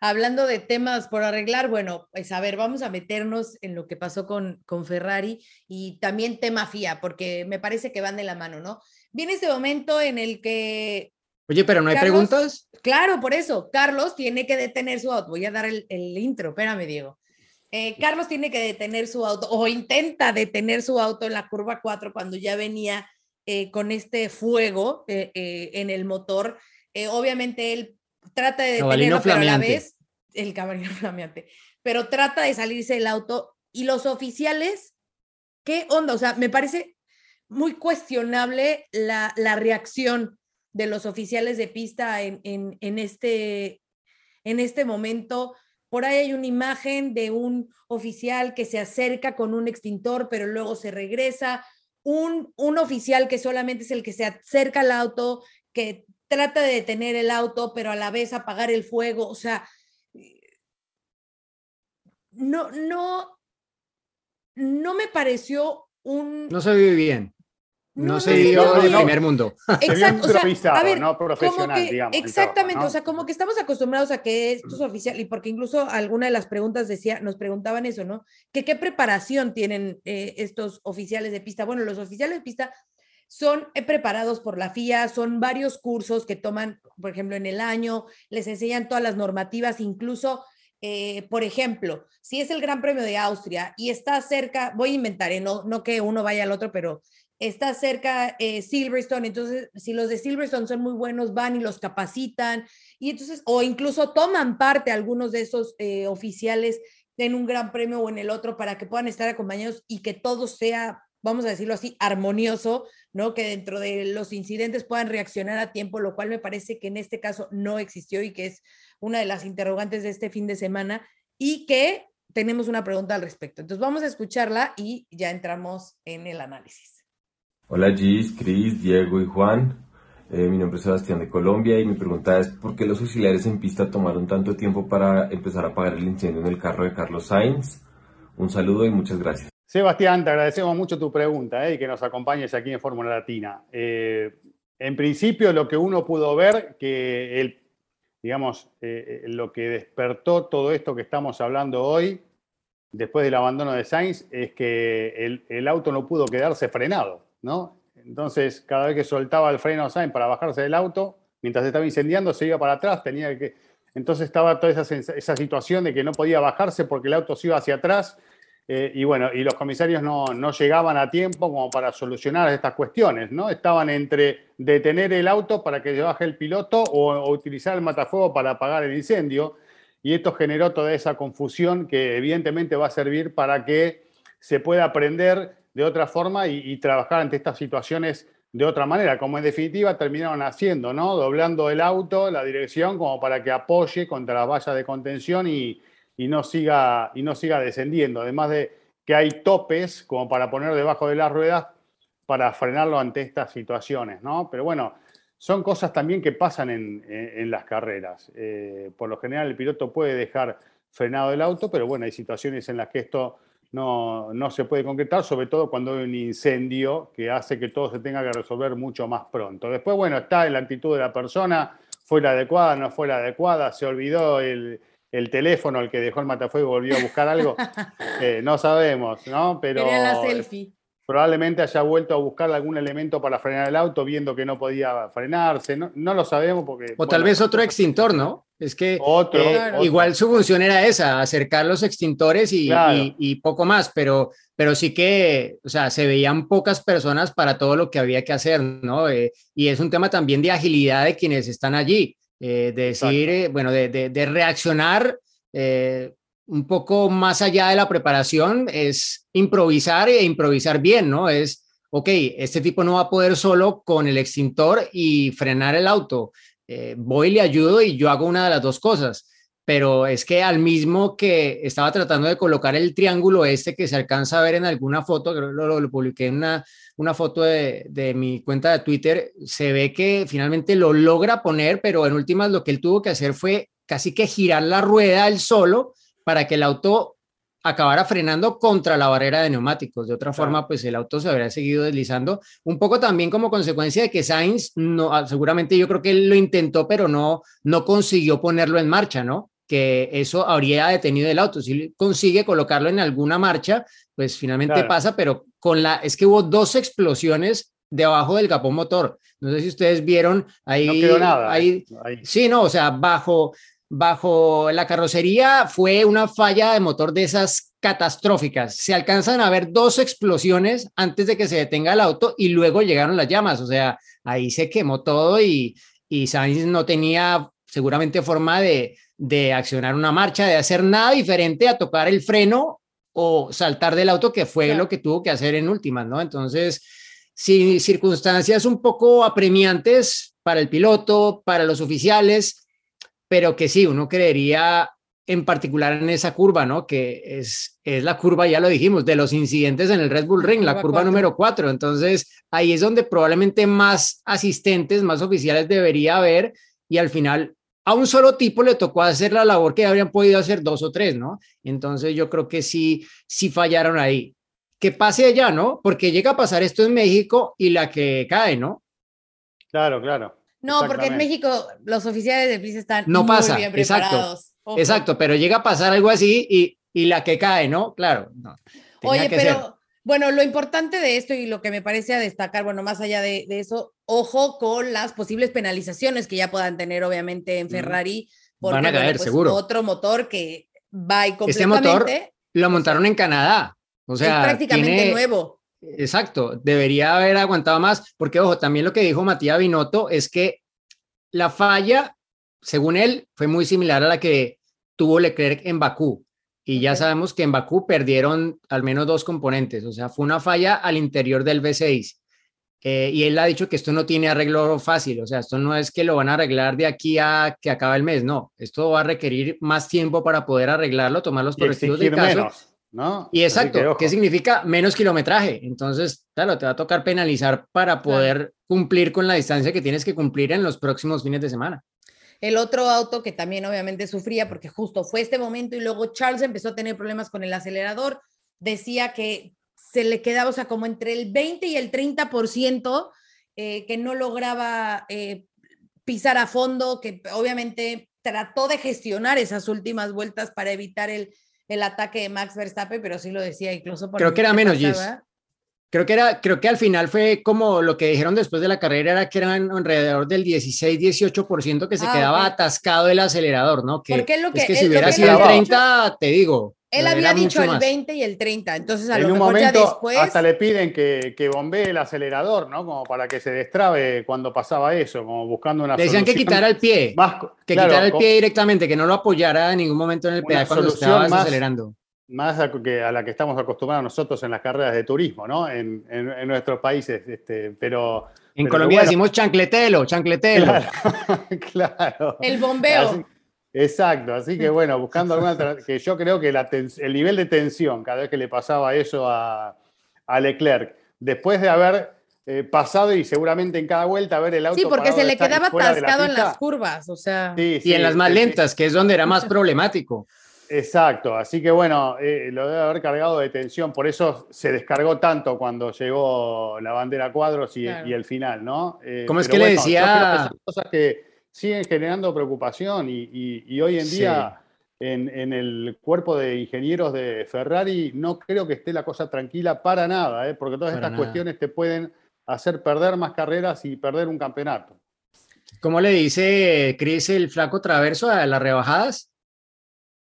Hablando de temas por arreglar, bueno, pues a ver, vamos a meternos en lo que pasó con, con Ferrari y también tema FIA, porque me parece que van de la mano, ¿no? Viene este momento en el que... Oye, pero no hay Carlos, preguntas. Claro, por eso, Carlos tiene que detener su auto. Voy a dar el, el intro, espérame, Diego. Eh, Carlos tiene que detener su auto o intenta detener su auto en la curva 4 cuando ya venía eh, con este fuego eh, eh, en el motor. Eh, obviamente él trata de detenerlo, pero a la vez, el cabalino flameante, pero trata de salirse del auto y los oficiales, ¿qué onda? O sea, me parece muy cuestionable la, la reacción de los oficiales de pista en, en, en este, en este momento. Por ahí hay una imagen de un oficial que se acerca con un extintor, pero luego se regresa. Un, un oficial que solamente es el que se acerca al auto, que trata de detener el auto, pero a la vez apagar el fuego. O sea, no, no, no me pareció un... No se vive bien. No, no se vivió vive de bien. primer mundo. Se vio Exacto, o sea, improvisado, a ver, no profesional, que- digamos. todo, exactamente, ¿no? o sea, como que estamos acostumbrados a que estos oficiales, y porque incluso alguna de las preguntas decía, nos preguntaban eso, ¿no? Que qué preparación tienen eh, estos oficiales de pista. Bueno, los oficiales de pista son eh, preparados por la FIA, son varios cursos que toman, por ejemplo, en el año, les enseñan todas las normativas, incluso, eh, por ejemplo, si es el Gran Premio de Austria y está cerca, voy a inventar, ¿eh? no, no que uno vaya al otro, pero está cerca eh, Silverstone, entonces si los de Silverstone son muy buenos, van y los capacitan, y entonces, o incluso toman parte algunos de esos oficiales en un gran premio o en el otro para que puedan estar acompañados y que todo sea, vamos a decirlo así, armonioso, ¿no? Que dentro de los incidentes puedan reaccionar a tiempo, lo cual me parece que en este caso no existió y que es una de las interrogantes de este fin de semana y que tenemos una pregunta al respecto. Entonces vamos a escucharla y ya entramos en el análisis. Hola Gis, Cris, Diego y Juan. Eh, mi nombre es Sebastián de Colombia y mi pregunta es ¿por qué los auxiliares en pista tomaron tanto tiempo para empezar a apagar el incendio en el carro de Carlos Sainz? Un saludo y muchas gracias. Sebastián, te agradecemos mucho tu pregunta eh, y que nos acompañes aquí en Fórmula Latina. Eh, en principio, lo que uno pudo ver, que el, digamos, eh, lo que despertó todo esto que estamos hablando hoy, después del abandono de Sainz, es que el, auto no pudo quedarse frenado, ¿no? Entonces, cada vez que soltaba el freno Sainz para bajarse del auto, mientras estaba incendiando, se iba para atrás, tenía que... Entonces estaba toda esa, esa situación de que no podía bajarse porque el auto se iba hacia atrás eh, y bueno, y los comisarios no, no llegaban a tiempo como para solucionar estas cuestiones, ¿no? Estaban entre detener el auto para que baje el piloto o, o utilizar el matafuego para apagar el incendio. Y esto generó toda esa confusión que evidentemente va a servir para que se pueda aprender de otra forma y, y trabajar ante estas situaciones de otra manera, como en definitiva terminaron haciendo, ¿no? Doblando el auto, la dirección, como para que apoye contra las vallas de contención y, y no siga, y no siga descendiendo. Además de que hay topes como para poner debajo de las ruedas para frenarlo ante estas situaciones, ¿no? Pero bueno, son cosas también que pasan en, en- las carreras. Eh, por lo general el piloto puede dejar frenado el auto, pero bueno, hay situaciones en las que esto no, no se puede concretar, sobre todo cuando hay un incendio que hace que todo se tenga que resolver mucho más pronto. Después, bueno, está en la actitud de la persona, fue la adecuada, no fue la adecuada, se olvidó el, el teléfono, el que dejó el matafuego, volvió a buscar algo, Eh, no sabemos, ¿no? Pero Quería la selfie. probablemente haya vuelto a buscar algún elemento para frenar el auto, viendo que no podía frenarse, no, no lo sabemos porque... O tal vez otro extintor, ¿no? Es que Otro, eh, igual su función era esa, acercar los extintores y, Claro. y- y poco más, pero, pero sí que, o sea, se veían pocas personas para todo lo que había que hacer, ¿no? Eh, y es un tema también de agilidad de quienes están allí, eh, de decir, eh, bueno, de, de- de reaccionar eh, un poco más allá de la preparación, es improvisar e improvisar bien, ¿no? Es, ok, este tipo no va a poder solo con el extintor y frenar el auto voy y le ayudo y yo hago una de las dos cosas. Pero es que al mismo que estaba tratando de colocar el triángulo este que se alcanza a ver en alguna foto, creo que lo, lo- lo publiqué en una, una foto de, de mi cuenta de Twitter, se ve que finalmente lo logra poner, pero en últimas lo que él tuvo que hacer fue casi que girar la rueda él solo para que el auto acabara frenando contra la barrera de neumáticos. De otra forma, pues el auto se habría seguido deslizando, un poco también como consecuencia de que Sainz, no, ah, seguramente yo creo que él lo intentó, pero no, no consiguió ponerlo en marcha, ¿no? Que eso habría detenido el auto. Si consigue colocarlo en alguna marcha, pues finalmente Claro. pasa, pero con la, es que hubo dos explosiones debajo del capó motor. No sé si ustedes vieron ahí. No quedó nada. ahí- eh, ahí. Sí, no, o sea, bajo, bajo la carrocería fue una falla de motor de esas catastróficas. Se alcanzan a ver dos explosiones antes de que se detenga el auto y luego llegaron las llamas. O sea, ahí se quemó todo y, y Sainz no tenía seguramente forma de, de accionar una marcha, de hacer nada diferente a tocar el freno o saltar del auto, que fue Claro. lo que tuvo que hacer en últimas, ¿no? Entonces, sí, circunstancias un poco apremiantes para el piloto, para los oficiales, pero que sí, uno creería en particular en esa curva, ¿no? Que es, es la curva, ya lo dijimos, de los incidentes en el Red Bull Ring, la curva curva cuatro. número 4. Entonces, ahí es donde probablemente más asistentes, más oficiales debería haber y al final a un solo tipo le tocó hacer la labor que habrían podido hacer dos o tres, ¿no? Entonces, yo creo que sí, sí fallaron ahí. Que pase allá, ¿no? Porque llega a pasar esto en México y la que cae, ¿no? Claro, claro. No, porque en. México los oficiales de pista están No muy pasa, bien exacto, preparados. Ojo. Exacto, pero llega a pasar algo así y, y la que cae, ¿no? Claro. no, Oye, que pero ser. Bueno, lo importante de esto y lo que me parece a destacar, bueno, más allá de, de eso, ojo con las posibles penalizaciones que ya puedan tener, obviamente, en Ferrari. Porque, Van a bueno, caer, pues, seguro. Otro motor que va y Este motor completamente Lo montaron en Canadá. O sea, es prácticamente tiene- nuevo. Exacto, debería haber aguantado más, porque ojo, también lo que dijo Matías Binotto es que la falla, según él, fue muy similar a la que tuvo Leclerc en Bakú. Y ya sabemos que en Bakú perdieron al menos dos componentes, o sea, fue una falla al interior del V6. Eh, y él ha dicho que esto no tiene arreglo fácil, o sea, esto no es que lo van a arreglar de aquí a que acabe el mes, no, esto va a requerir más tiempo para poder arreglarlo, tomar los correctivos exigir caso. menos, ¿no? Y que, exacto, ojo. ¿qué significa menos kilometraje? Entonces, claro, te va a tocar penalizar para poder cumplir con la distancia que tienes que cumplir en los próximos fines de semana. El otro auto que también obviamente sufría porque justo fue este momento y luego Charles empezó a tener problemas con el acelerador, decía que se le quedaba, o sea, como entre el 20 y el 30% eh, que no lograba eh, pisar a fondo, que obviamente trató de gestionar esas últimas vueltas para evitar el, el ataque de Max Verstappen, pero sí lo decía incluso por Creo que era menos, Gis. Creo que, era, creo que al final fue como lo que dijeron después de la carrera, era que eran alrededor del 16-18% que se Ah, quedaba ok. atascado el acelerador, ¿no? Que, Porque es lo que- es que si hubiera que sido el había 30, te digo. Él había dicho el más. 20 y el 30, entonces a en lo un mejor ya momento después... hasta le piden que, que bombee el acelerador, ¿no? Como para que se destrabe cuando pasaba eso, como buscando una decían que quitara el pie, más que claro, quitara el pie directamente, que no lo apoyara en ningún momento en el pedal cuando estabas más- acelerando. Más a, que a la que estamos acostumbrados nosotros en las carreras de turismo, ¿no? En, en- en nuestros países, este, pero En Pero Colombia bueno. decimos chancletelo, chancletelo. claro, claro. El bombeo. Así- exacto, así que bueno, buscando alguna que yo creo que la el nivel de tensión cada vez que le pasaba eso a, a Leclerc, después de haber eh, pasado y seguramente en cada vuelta ver el auto Sí, porque se le quedaba la atascado en las curvas, o sea. Sí, Y en las más lentas, que es donde era más problemático. Exacto, así que bueno, eh, lo debe haber cargado de tensión, por eso se descargó tanto cuando llegó la bandera cuadros y, Claro. y el final, ¿no? Eh, ¿Cómo es que le bueno, decía- son cosas que siguen generando preocupación y, y- y hoy en Sí. día en, en el cuerpo de ingenieros de Ferrari no creo que esté la cosa tranquila para nada, ¿eh? porque todas Para estas nada. cuestiones te pueden hacer perder más carreras y perder un campeonato. ¿Cómo le dice Chris el flaco traverso a las rebajadas?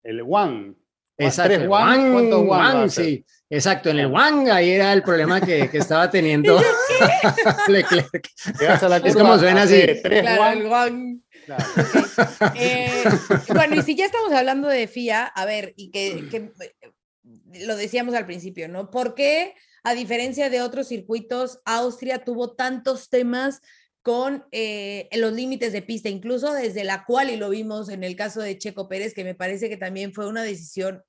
El One. Exacto. ¿Tres? Wang, ¿Cuántos sí. Exacto, en el Wang ahí era el problema que, que estaba teniendo Leclerc. Es como suena así. Tres Claro, One. el guan. Claro. Eh, bueno, y si ya estamos hablando de FIA, a ver, y que, que, eh, lo decíamos al principio, ¿no? ¿Por qué, a diferencia de otros circuitos, Austria tuvo tantos temas con eh, los límites de pista, incluso desde la cual, y lo vimos en el caso de Checo Pérez, que me parece que también fue una decisión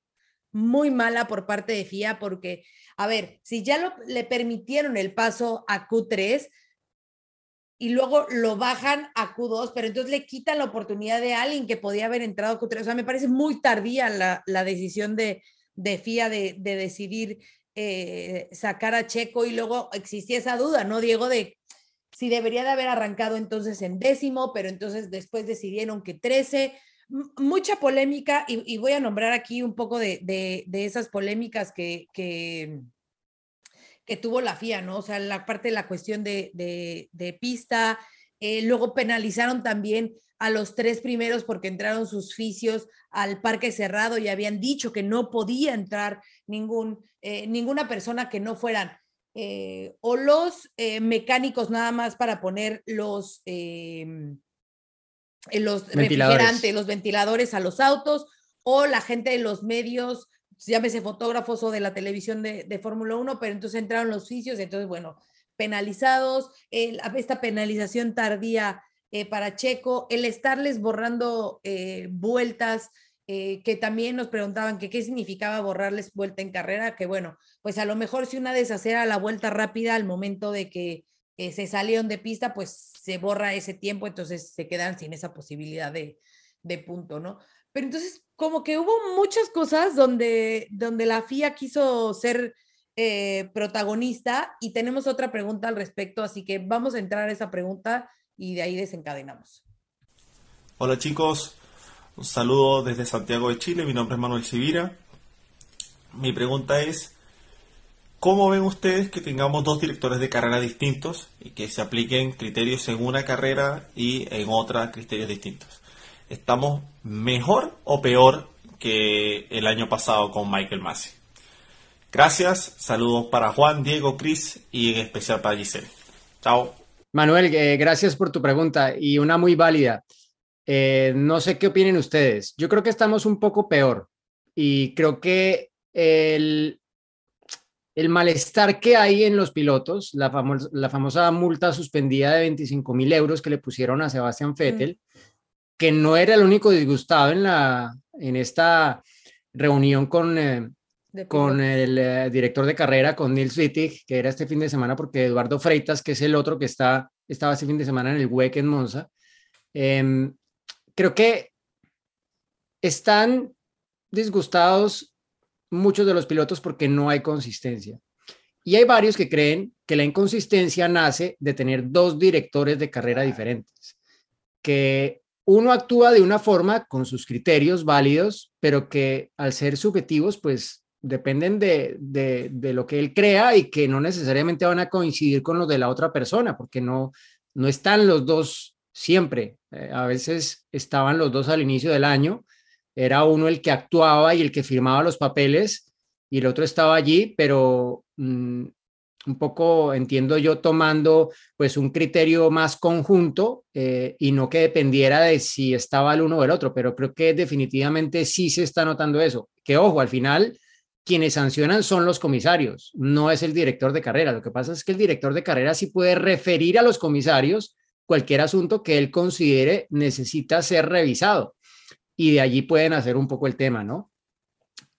muy mala por parte de FIA, porque, a ver, si ya le permitieron el paso a Q3, y luego lo bajan a Q2, pero entonces le quitan la oportunidad de alguien que podía haber entrado a Q3. O sea, me parece muy tardía la, la decisión de, de FIA de, de decidir eh, sacar a Checo y luego existía esa duda, ¿no, Diego? De si debería de haber arrancado entonces en décimo, pero entonces después decidieron que 13. Mucha polémica y, voy a nombrar aquí un poco de, esas polémicas que, tuvo la FIA, ¿no? O sea, la parte de la cuestión de, de pista, eh, luego penalizaron también a los tres primeros porque entraron sus fisios al parque cerrado y habían dicho que no podía entrar ningún, eh, ninguna persona que no fueran eh, o los mecánicos nada más para poner los, em, los refrigerantes, los ventiladores a los autos o la gente de los medios, llámese fotógrafos o de la televisión de, de Fórmula 1, pero entonces entraron los fisios, entonces bueno, penalizados, esta penalización tardía eh, para Checo, el estarles borrando eh, vueltas, eh, que también nos preguntaban qué significaba borrarles vuelta en carrera, que bueno, pues a lo mejor si una deshacera la vuelta rápida al momento de que se salieron de pista, pues se borra ese tiempo, entonces se quedan sin esa posibilidad de, de punto, ¿no? Pero entonces, como que hubo muchas cosas donde, donde la FIA quiso ser eh, protagonista y tenemos otra pregunta al respecto, así que vamos a entrar a esa pregunta y de ahí desencadenamos. Hola chicos, un saludo desde Santiago de Chile, mi nombre es Manuel Sivira. Mi pregunta es, ¿cómo ven ustedes que tengamos dos directores de carrera distintos y que se apliquen criterios en una carrera y en otra criterios distintos? ¿Estamos mejor o peor que el año pasado con Michael Massey? Gracias, saludos para Juan, Diego, Cris y en especial para Giselle. Chao. Manuel, eh, gracias por tu pregunta y una muy válida. Eh, no sé qué opinen ustedes. Yo creo que estamos un poco peor y creo que el, el malestar que hay en los pilotos, la, la famosa multa suspendida de 25 mil euros que le pusieron a Sebastián Vettel, que no era el único disgustado en, la, en esta reunión con, eh, con el eh, director de carrera, con Nils Wittig, que era este fin de semana, porque Eduardo Freitas, que es el otro que está, estaba este fin de semana en el WEC en Monza, em, creo que están disgustados muchos de los pilotos porque no hay consistencia. Y hay varios que creen que la inconsistencia nace de tener dos directores de carrera diferentes, que uno actúa de una forma con sus criterios válidos, pero que al ser subjetivos, pues dependen de, de, lo que él crea y que no necesariamente van a coincidir con los de la otra persona, porque no, no están los dos siempre. Eh, a veces estaban los dos al inicio del año, era uno el que actuaba y el que firmaba los papeles y el otro estaba allí, pero mm, un poco entiendo yo tomando pues un criterio más conjunto eh, y no que dependiera de si estaba el uno o el otro, pero creo que definitivamente sí se está notando eso. Que ojo, al final quienes sancionan son los comisarios, no es el director de carrera. Lo que pasa es que el director de carrera sí puede referir a los comisarios cualquier asunto que él considere necesita ser revisado. Y de allí pueden hacer un poco el tema, ¿no?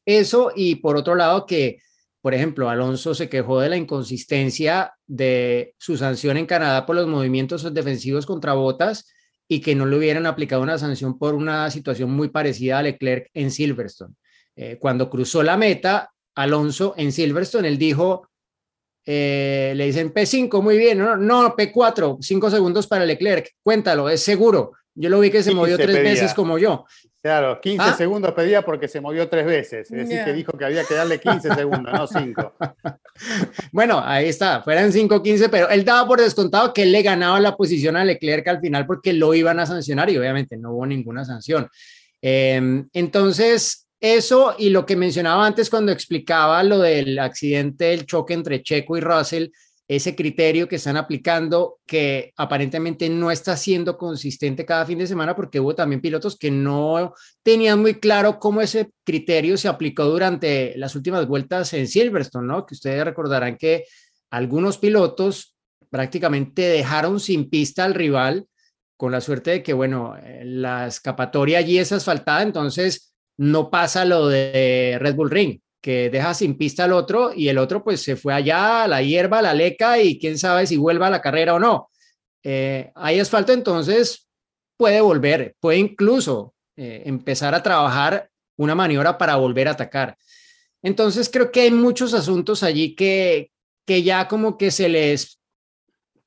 Eso y por otro lado que, por ejemplo, Alonso se quejó de la inconsistencia de su sanción en Canadá por los movimientos defensivos contra Botas y que no le hubieran aplicado una sanción por una situación muy parecida a Leclerc en Silverstone. Eh, cuando cruzó la meta, Alonso en Silverstone, él dijo, eh, le dicen P5, muy bien, no, no, P4, cinco segundos para Leclerc, cuéntalo, es seguro. Yo lo vi que se movió tres veces como yo. Claro, 15 ah. segundos pedía porque se movió tres veces. Es decir, que dijo que había que darle 15 segundos, no 5. Bueno, ahí está, fueran 5, 15, pero él daba por descontado que él le ganaba la posición a Leclerc al final porque lo iban a sancionar y obviamente no hubo ninguna sanción. Em, entonces, eso y lo que mencionaba antes cuando explicaba lo del accidente, el choque entre Checo y Russell, ese criterio que están aplicando que aparentemente no está siendo consistente cada fin de semana porque hubo también pilotos que no tenían muy claro cómo ese criterio se aplicó durante las últimas vueltas en Silverstone, ¿no? Que ustedes recordarán que algunos pilotos prácticamente dejaron sin pista al rival con la suerte de que, bueno, eh, la escapatoria allí es asfaltada, entonces no pasa lo de Red Bull Ring, que deja sin pista al otro y el otro pues se fue allá a la hierba, a la leca y quién sabe si vuelva a la carrera o no. Eh, hay asfalto, entonces puede volver, puede incluso eh, empezar a trabajar una maniobra para volver a atacar. Entonces creo que hay muchos asuntos allí que, que ya como que se les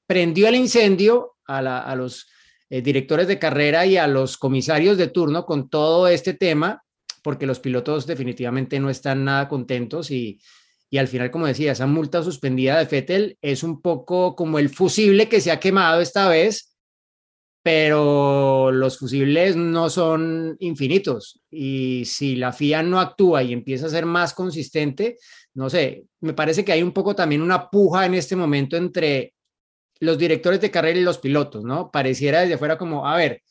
prendió el incendio a, los eh, directores de carrera y a los comisarios de turno con todo este tema, porque los pilotos definitivamente no están nada contentos y, y al final, como decía, esa multa suspendida de Fettel es un poco como el fusible que se ha quemado esta vez, pero los fusibles no son infinitos y si la FIA no actúa y empieza a ser más consistente, no sé, me parece que hay un poco también una puja en este momento entre los directores de carrera y los pilotos, ¿no? Pareciera desde fuera como, a ver,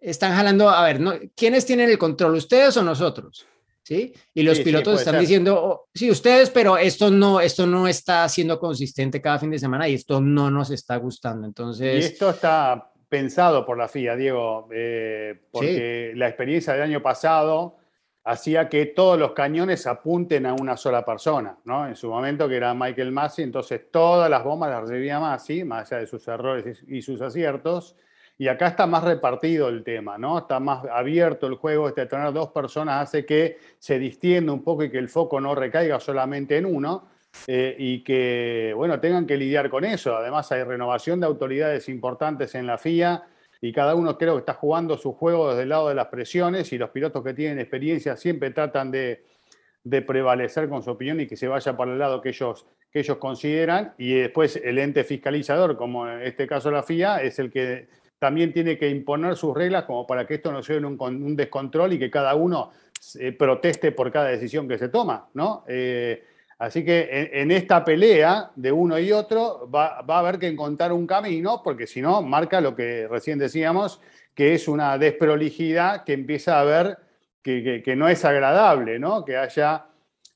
están jalando, a ver, ¿no? ¿quiénes tienen el control, ustedes o nosotros? ¿Sí? Y los Sí, pilotos están ser. diciendo, oh, sí, ustedes, pero esto no, esto no está siendo consistente cada fin de semana y esto no nos está gustando. Y Entonces, esto está pensado por la FIA, Diego, eh, porque la experiencia del año pasado hacía que todos los cañones apunten a una sola persona, ¿no? En su momento, que era Michael Massey, entonces todas las bombas las recibía Massey, más allá de sus errores y y sus aciertos. Y acá está más repartido el tema, ¿no? Está más abierto el juego. Este tener dos personas hace que se distienda un poco y que el foco no recaiga solamente en uno eh, y que, bueno, tengan que lidiar con eso. Además, hay renovación de autoridades importantes en la FIA y cada uno creo que está jugando su juego desde el lado de las presiones y los pilotos que tienen experiencia siempre tratan de, de prevalecer con su opinión y que se vaya para el lado que ellos, que ellos consideran. Y después el ente fiscalizador, como en este caso la FIA, es el que también tiene que imponer sus reglas como para que esto no sea un, con- un descontrol y que cada uno eh, proteste por cada decisión que se toma, ¿no? Eh, así que en, esta pelea de uno y otro va, a haber que encontrar un camino, porque si no, marca lo que recién decíamos, que es una desprolijidad que empieza a ver que, que- que no es agradable, ¿no? Que haya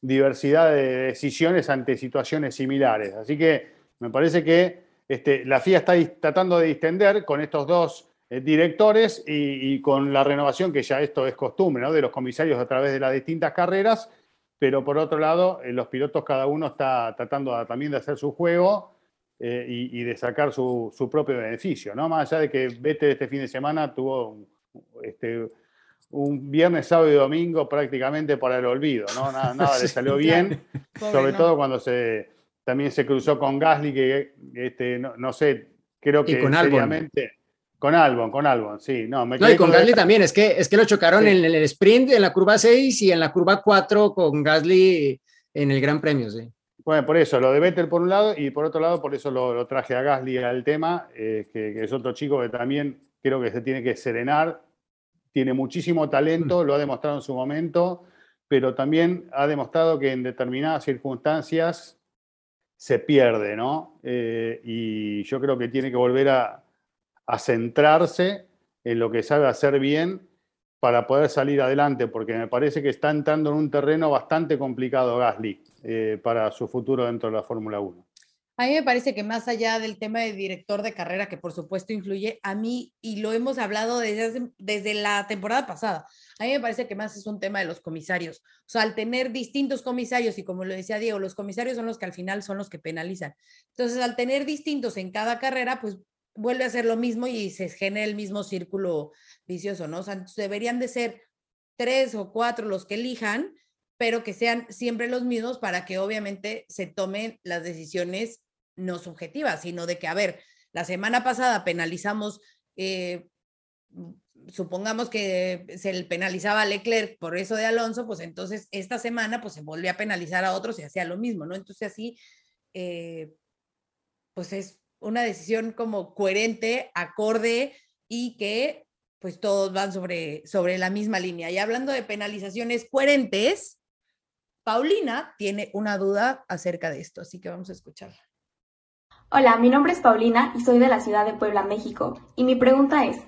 diversidad de decisiones ante situaciones similares. Así que me parece que este, la FIA está tratando de distender con estos dos eh, directores y, y con la renovación, que ya esto es costumbre, ¿no? de los comisarios a través de las distintas carreras, pero por otro lado, eh, los pilotos cada uno está tratando también de hacer su juego eh, y, y de sacar su, su propio beneficio, ¿no? Más allá de que Vettel este fin de semana tuvo un- este, un viernes, sábado y domingo prácticamente para el olvido, ¿no? Nada, nada le salió bien, sobre todo cuando se también se cruzó con Gasly, que este, no, no sé, creo Y que con Albon. Con Albon, con Albon, sí. No, me no, y con Gasly también, es que, es que lo chocaron Sí. en el sprint, en la curva 6 y en la curva 4 con Gasly en el Gran Premio, sí. Bueno, por eso, lo de Vettel por un lado y por otro lado, por eso lo, lo traje a Gasly al tema, eh, que, que es otro chico que también creo que se tiene que serenar, tiene muchísimo talento, lo ha demostrado en su momento, pero también ha demostrado que en determinadas circunstancias se pierde, ¿no? Eh, y yo creo que tiene que volver a, centrarse en lo que sabe hacer bien para poder salir adelante, porque me parece que está entrando en un terreno bastante complicado Gasly eh, para su futuro dentro de la Fórmula 1. A mí me parece que más allá del tema de director de carrera, que por supuesto influye, a mí, y lo hemos hablado desde, desde la temporada pasada, a mí me parece que más es un tema de los comisarios. O sea, al tener distintos comisarios, y como lo decía Diego, los comisarios son los que al final son los que penalizan. Entonces, al tener distintos en cada carrera, pues vuelve a ser lo mismo y se genera el mismo círculo vicioso, ¿no? O sea, deberían de ser tres o cuatro los que elijan, pero que sean siempre los mismos para que obviamente se tomen las decisiones no subjetivas, sino de que, a ver, la semana pasada penalizamos, eh, supongamos que se penalizaba a Leclerc por eso de Alonso, pues entonces esta semana pues se volvió a penalizar a otros y hacía lo mismo, ¿no? Entonces así, eh, pues es una decisión como coherente, acorde y que pues todos van sobre, sobre la misma línea. Y hablando de penalizaciones coherentes, Paulina tiene una duda acerca de esto, así que vamos a escucharla. Hola, mi nombre es Paulina y soy de la ciudad de Puebla, México. Y mi pregunta es,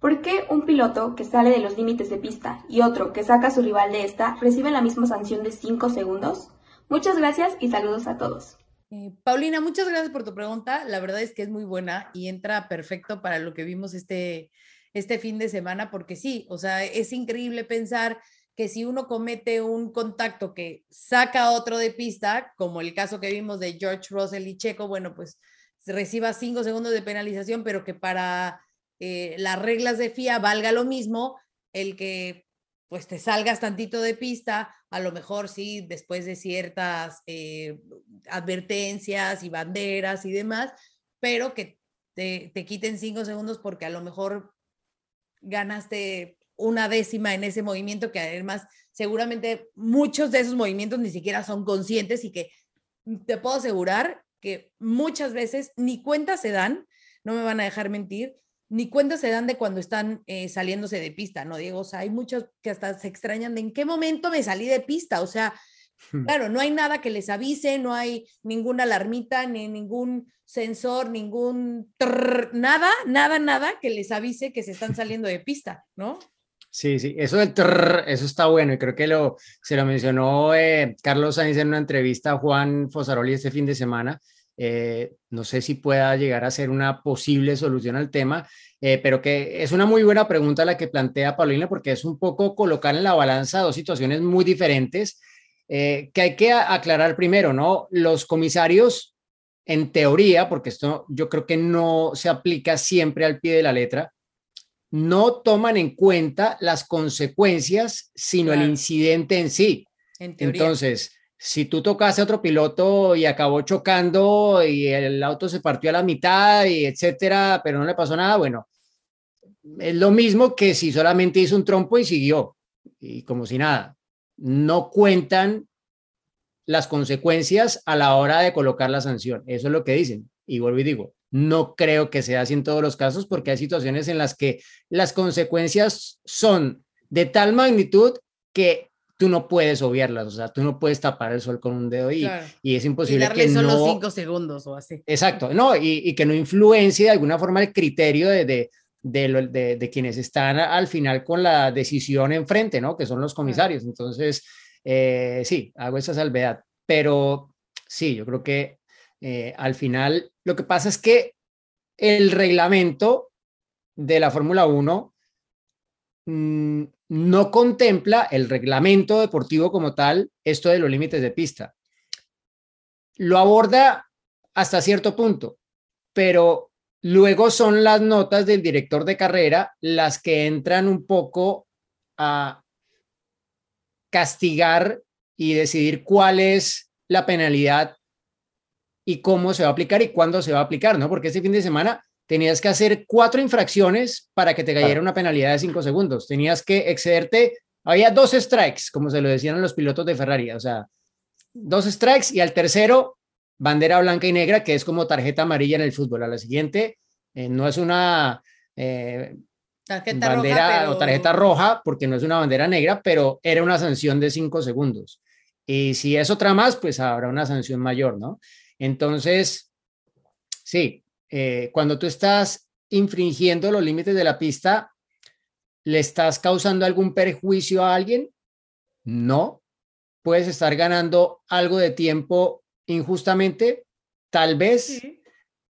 ¿por qué un piloto que sale de los límites de pista y otro que saca a su rival de esta reciben la misma sanción de 5 segundos? Muchas gracias y saludos a todos. Eh, Paulina, muchas gracias por tu pregunta. La verdad es que es muy buena y entra perfecto para lo que vimos este, este fin de semana, porque sí, o sea, es increíble pensar que si uno comete un contacto que saca a otro de pista, como el caso que vimos de George Russell y Checo, bueno, pues reciba cinco segundos de penalización, pero que para eh, las reglas de FIA valga lo mismo el que pues te salgas tantito de pista a lo mejor sí, después de ciertas eh, advertencias y banderas y demás, pero que te, te quiten cinco segundos porque a lo mejor ganaste una décima en ese movimiento que además seguramente muchos de esos movimientos ni siquiera son conscientes y que te puedo asegurar que muchas veces ni cuenta se dan, no me van a dejar mentir, ni cuenta se dan de cuando están eh, saliéndose de pista, ¿no, Diego? O sea, hay muchos que hasta se extrañan de en qué momento me salí de pista, o sea, Hmm. claro, no hay nada que les avise, no hay ninguna alarmita, ni ningún sensor, ningún trrr, nada, nada, nada que les avise que se están saliendo de pista, ¿no? Sí, sí, eso del trrr, eso está bueno y creo que lo, se lo mencionó eh, Carlos Sainz en una entrevista a Juan Fosaroli este fin de semana. Eh, no sé si pueda llegar a ser una posible solución al tema, eh, pero que es una muy buena pregunta la que plantea Paulina porque es un poco colocar en la balanza dos situaciones muy diferentes eh, que hay que aclarar primero, ¿no? Los comisarios, en teoría, porque esto yo creo que no se aplica siempre al pie de la letra, no toman en cuenta las consecuencias, sino el incidente en sí. En. Entonces, si tú tocaste a otro piloto y acabó chocando y el auto se partió a la mitad y etcétera, pero no le pasó nada, bueno, es lo mismo que si solamente hizo un trompo y siguió, y como si nada. No cuentan las consecuencias a la hora de colocar la sanción. Eso es lo que dicen. Y vuelvo y digo, no creo que sea así en todos los casos porque hay situaciones en las que las consecuencias son de tal magnitud que tú no puedes obviarlas, o sea, tú no pudes tapar el sol con un dedo y, Claro. y es Y imposible darle que solo no... cinco segundos o así. Exacto, no, y, y que no influencie de alguna forma el criterio de, de, de, lo- de- de quienes están al final con la decisión enfrente, ¿no? Que son los comisarios. Entonces, eh, sí, hago esa salvedad, pero sí, yo creo que eh, al final lo que pasa es que el reglamento de la Fórmula 1 mm, no contempla el reglamento deportivo como tal, esto de los límites de pista. Lo aborda hasta cierto punto, pero luego son las notas del director de carrera las que entran un poco a castigar y decidir cuál es la penalidad y cómo se va a aplicar y cuándo se va a aplicar, ¿no? Porque este fin de semana tenías que hacer cuatro infracciones para que te cayera Claro. una penalidad de cinco segundos. Tenías que excederte, había dos strikes, como se lo decían a los pilotos de Ferrari, o sea, dos strikes y al tercero, bandera blanca y negra, que es como tarjeta amarilla en el fútbol. A la siguiente, eh, no es una eh, Tarjeta bandera roja, pero... o tarjeta roja, porque no es una bandera negra, pero era una sanción de cinco segundos. Y si es otra más, pues habrá una sanción mayor, ¿no? Entonces, sí, eh, cuando tú estás infringiendo los límites de la pista, ¿le estás causando algún perjuicio a alguien? No. Puedes estar ganando algo de tiempo injustamente, tal vez, Sí.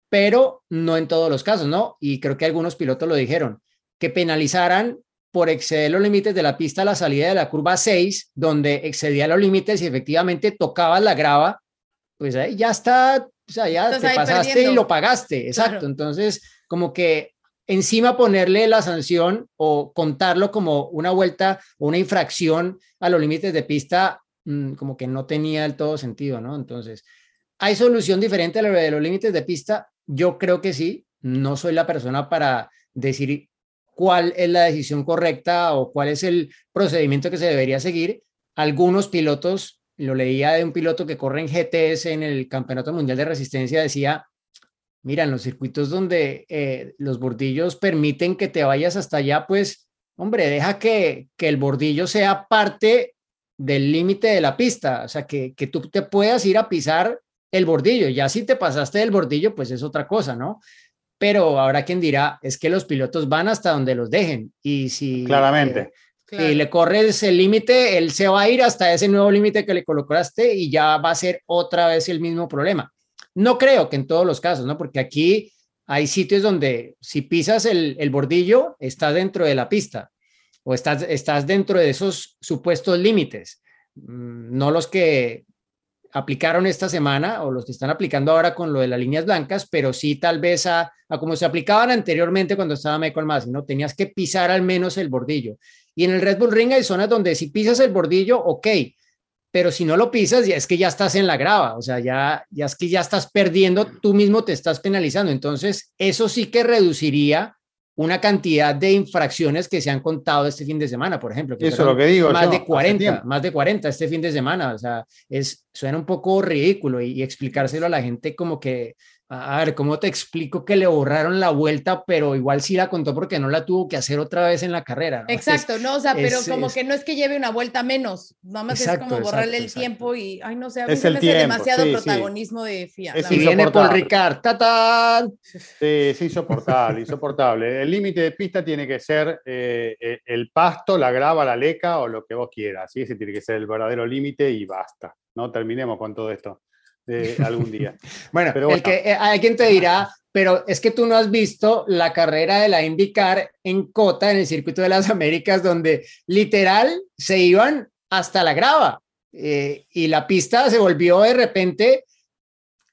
pero no en todos los casos, ¿no? Y creo que algunos pilotos lo dijeron, que penalizaran por exceder los límites de la pista a la salida de la curva 6, donde excedía los límites y efectivamente tocaba la grava, pues ahí ya está, o sea, ya te pasaste y lo pagaste, exacto. Claro. Entonces, como que encima ponerle la sanción o contarlo como una vuelta o una infracción a los límites de pista, mm, como que no tenía del todo sentido, ¿no? Entonces, ¿hay solución diferente a lo de los límites de pista? Yo creo que sí. No soy la persona para decir cuál es la decisión correcta o cuál es el procedimiento que se debería seguir. Algunos pilotos, lo leía de un piloto que corre en GTS en el Campeonato Mundial de Resistencia, decía, mira, en los circuitos donde eh, los bordillos permiten que te vayas hasta allá, pues, hombre, deja que, que el bordillo sea parte del límite de la pista, o sea, que, que tú te puedas ir a pisar el bordillo. Ya si te pasaste del bordillo, pues es otra cosa, ¿no? Pero habrá quien dirá, es que los pilotos van hasta donde los dejen. Y si Claramente. eh, Claro. le corres el límite, él se va a ir hasta ese nuevo límite que le colocaste y ya va a ser otra vez el mismo problema. No creo que en todos los casos, ¿no? Porque aquí hay sitios donde si pisas el, el bordillo, estás dentro de la pista o estás, estás dentro de esos supuestos límites, Mm, no los que aplicaron esta semana o los que están aplicando ahora con lo de las líneas blancas, pero sí tal vez a, a como se aplicaban anteriormente cuando estaba Michael Masi, ¿no? Tenías que pisar al menos el bordillo. Y en el Red Bull Ring hay zonas donde si pisas el bordillo, ok, pero si no lo pisas, ya es que ya estás en la grava, o sea, ya, ya es que ya estás perdiendo, tú mismo te estás penalizando. Entonces, eso sí que reduciría una cantidad de infracciones que se han contado este fin de semana, por ejemplo. Que Eso es lo que digo. Más yo, de hace 40, tiempo. más de 40 este fin de semana. O sea, es, suena un poco ridículo y, y explicárselo a la gente como que, a ver, ¿cómo te explico que le borraron la vuelta, pero igual sí la contó porque no la tuvo que hacer otra vez en la carrera? ¿no? Exacto, no, o sea, pero es- como es- que no es que lleve una vuelta menos, nada más Exacto, es como borrarle exacto, el exacto. tiempo y, ay, no sé, a mí Es se me hace demasiado sí, sí. protagonismo de FIA. Es viene Paul insoportable. Ricard, ¡tatán! Sí, es insoportable, insoportable. El límite de pista tiene que ser eh, eh, el pasto, la grava, la leca o lo que vos quieras. ¿sí? Ese tiene que ser el verdadero límite y basta. No terminemos con todo esto eh, algún día. Bueno, Pero el bueno. que, eh, alguien te dirá, pero es que tú no has visto la carrera de la IndyCar en Cota, en el circuito de las Américas, donde literal se iban hasta la grava eh, y la pista se volvió de repente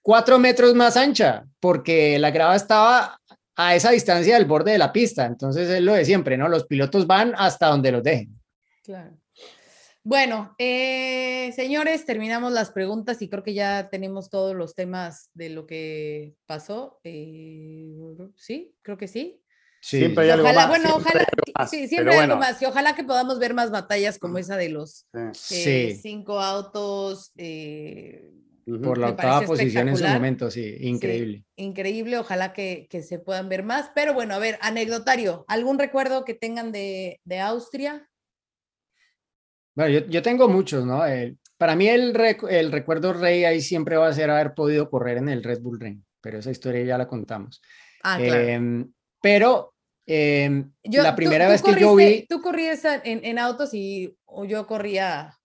cuatro metros más ancha, porque la grava estaba a esa distancia del borde de la pista. Entonces es lo de siempre, ¿no? Los pilotos van hasta donde los dejen. Claro. Bueno, eh, señores, terminamos las preguntas y creo que ya tenemos todos los temas de lo que pasó. eh, sí, creo que sí. Siempre hay algo Ojalá, más, bueno, siempre ojalá, hay algo más, sí, siempre hay algo más. Y ojalá que podamos ver más batallas como esa de los Sí. eh, Sí. cinco autos. eh. Por la octava posición en su momento, sí, increíble. increíble, ojalá que, que se puedan ver más. Pero bueno, a ver, anecdotario, ¿algún recuerdo que tengan de, de Austria? Bueno, yo, yo tengo muchos, ¿no? El- para mí el, recu- el recuerdo rey ahí siempre va a ser haber podido correr en el Red Bull Ring, pero esa historia ya la contamos. Ah, claro. Em, pero em, Yo- la tú- primera tú vez que yo corriste- vi, Tú corrías en, en autos y o yo corría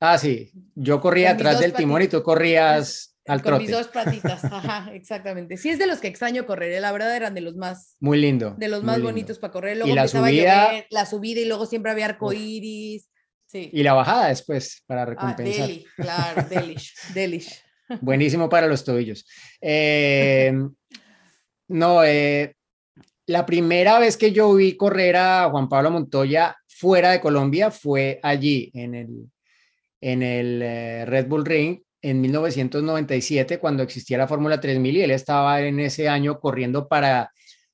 ah, sí, yo corría atrás del timón y tú corrías al con mis trote. dos patitas. Ajá, exactamente. Sí, es de los que extraño correr, eh, la verdad eran de los más, Muy lindo. de los más lindo. bonitos para correr. Luego la empezaba subida- a llover, la subida y luego siempre había arcoíris. Sí. Y la bajada después para Ah, recompensar. deli, claro, delish, delish. Buenísimo para los tobillos. Eh, no, eh, la primera vez que yo vi correr a Juan Pablo Montoya fuera de Colombia fue allí, en el, en el eh, Red Bull Ring, en 1997, cuando existía la Fórmula 3000 y él estaba en ese año corriendo para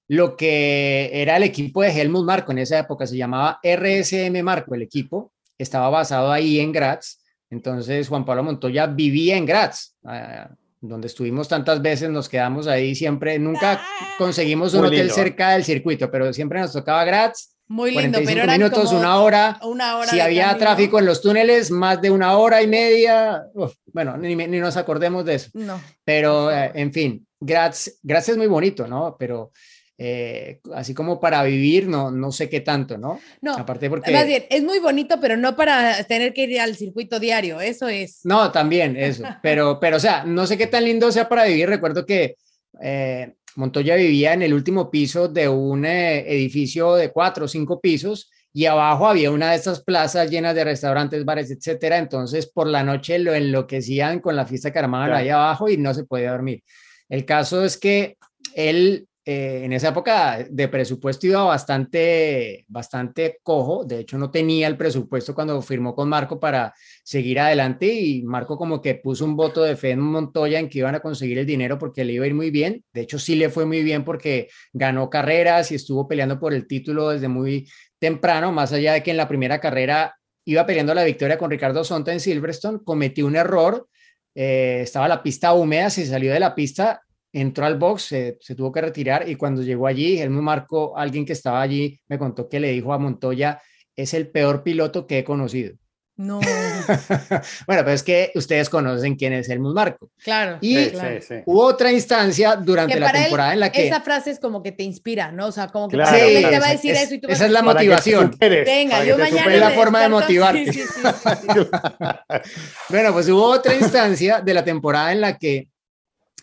lo que era el equipo de Helmut Marko en esa época, se llamaba RSM Marco el equipo, estaba basado ahí en Graz, entonces Juan Pablo Montoya vivía en Graz, ah, donde estuvimos tantas veces, nos quedamos ahí siempre, nunca conseguimos un Muy hotel lindo, cerca del circuito, pero siempre nos tocaba Graz, Muy lindo, 45 pero eran minutos, como una hora, una hora si había camino. tráfico en los túneles, más de una hora y media, uf, bueno, ni, ni nos acordemos de eso. No. Pero, eh, en fin, Graz, Graz es muy bonito, ¿no? Pero eh, así como para vivir, no, no sé qué tanto, ¿no? No, Aparte porque... más bien, es muy bonito, pero no para tener que ir al circuito diario, eso es. No, también eso, pero, pero, o sea, no sé qué tan lindo sea para vivir. Recuerdo que eh, Montoya vivía en el último piso de un eh, edificio de cuatro o cinco pisos y abajo había una de estas plazas llenas de restaurantes, bares, etcétera. Entonces, por la noche lo enloquecían con la fiesta que armaban Claro. ahí abajo y no se podía dormir. El caso es que él eh, en esa época de presupuesto iba bastante, bastante cojo. De hecho, no tenía el presupuesto cuando firmó con Marco para seguir adelante y Marco como que puso un voto de fe en Montoya en que iban a conseguir el dinero porque le iba a ir muy bien. De hecho, sí le fue muy bien porque ganó carreras y estuvo peleando por el título desde muy temprano, más allá de que en la primera carrera iba peleando la victoria con Ricardo Sonta en Silverstone, cometió un error, eh, estaba la pista húmeda, se salió de la pista, entró al box, se, se tuvo que retirar y cuando llegó allí, él me marcó, alguien que estaba allí me contó que le dijo a Montoya, es el peor piloto que he conocido. No, bueno, pero es que ustedes conocen quién es Helmut Marco. claro. Y Sí, claro. sí, sí. hubo otra instancia durante Que la él temporada en la que... Esa frase es como que te inspira, ¿no? O sea, como que Claro, para él claro, te va a decir es- eso y tú vas esa es la motivación. superes, Venga, yo mañana. Es la forma de motivarte. Sí, sí, sí, sí, sí. Bueno, pues hubo otra instancia de la temporada en la que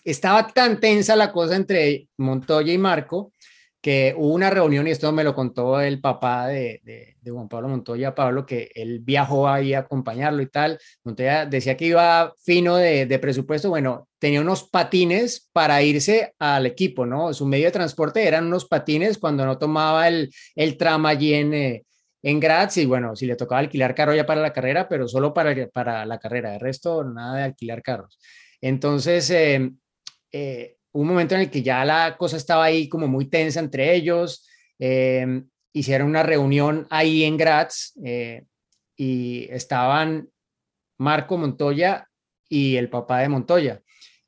estaba tan tensa la cosa entre Montoya y Marco que hubo una reunión, y esto me lo contó el papá de, de- de Juan Pablo Montoya, Pablo, que él viajó ahí a acompañarlo y tal. Montoya decía que iba fino de, presupuesto, bueno, tenía unos patines para irse al equipo, ¿no? Su medio de transporte eran unos patines cuando no tomaba el, el tram allí en, eh, Graz y bueno, si le tocaba alquilar carro ya para la carrera, pero solo para, para la carrera, de resto nada de alquilar carros. Entonces, eh, eh, un momento en el que ya la cosa estaba ahí como muy tensa entre ellos, eh, hicieron una reunión ahí en Graz y estaban Marco Montoya y el papá de Montoya.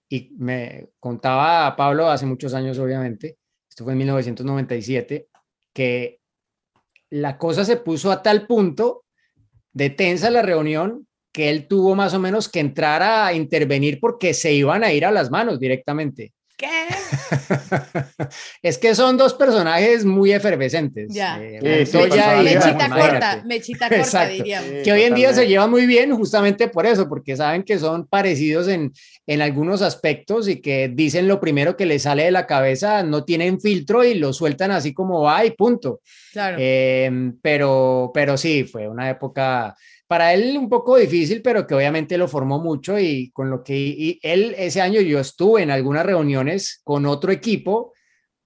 Y me contaba Pablo hace muchos años, obviamente, esto fue en 1997, que la cosa se puso a tal punto de tensa la reunión que él tuvo más o menos que entrar a intervenir porque se iban a ir a las manos directamente. ¿Qué? es que son dos personajes muy efervescentes. Ya. Eh, Sí, sí, Montoya y Mechita Marco. corta, mechita corta, Exacto. diríamos. Sí, que hoy en día se llevan muy bien justamente por eso, porque saben que son parecidos en, en algunos aspectos y que dicen lo primero que les sale de la cabeza, no tienen filtro y lo sueltan así como va y punto. Claro. Eh, pero, pero sí, fue una época para él un poco difícil, pero que obviamente lo formó mucho y con lo que y él ese año yo estuve en algunas reuniones con otro equipo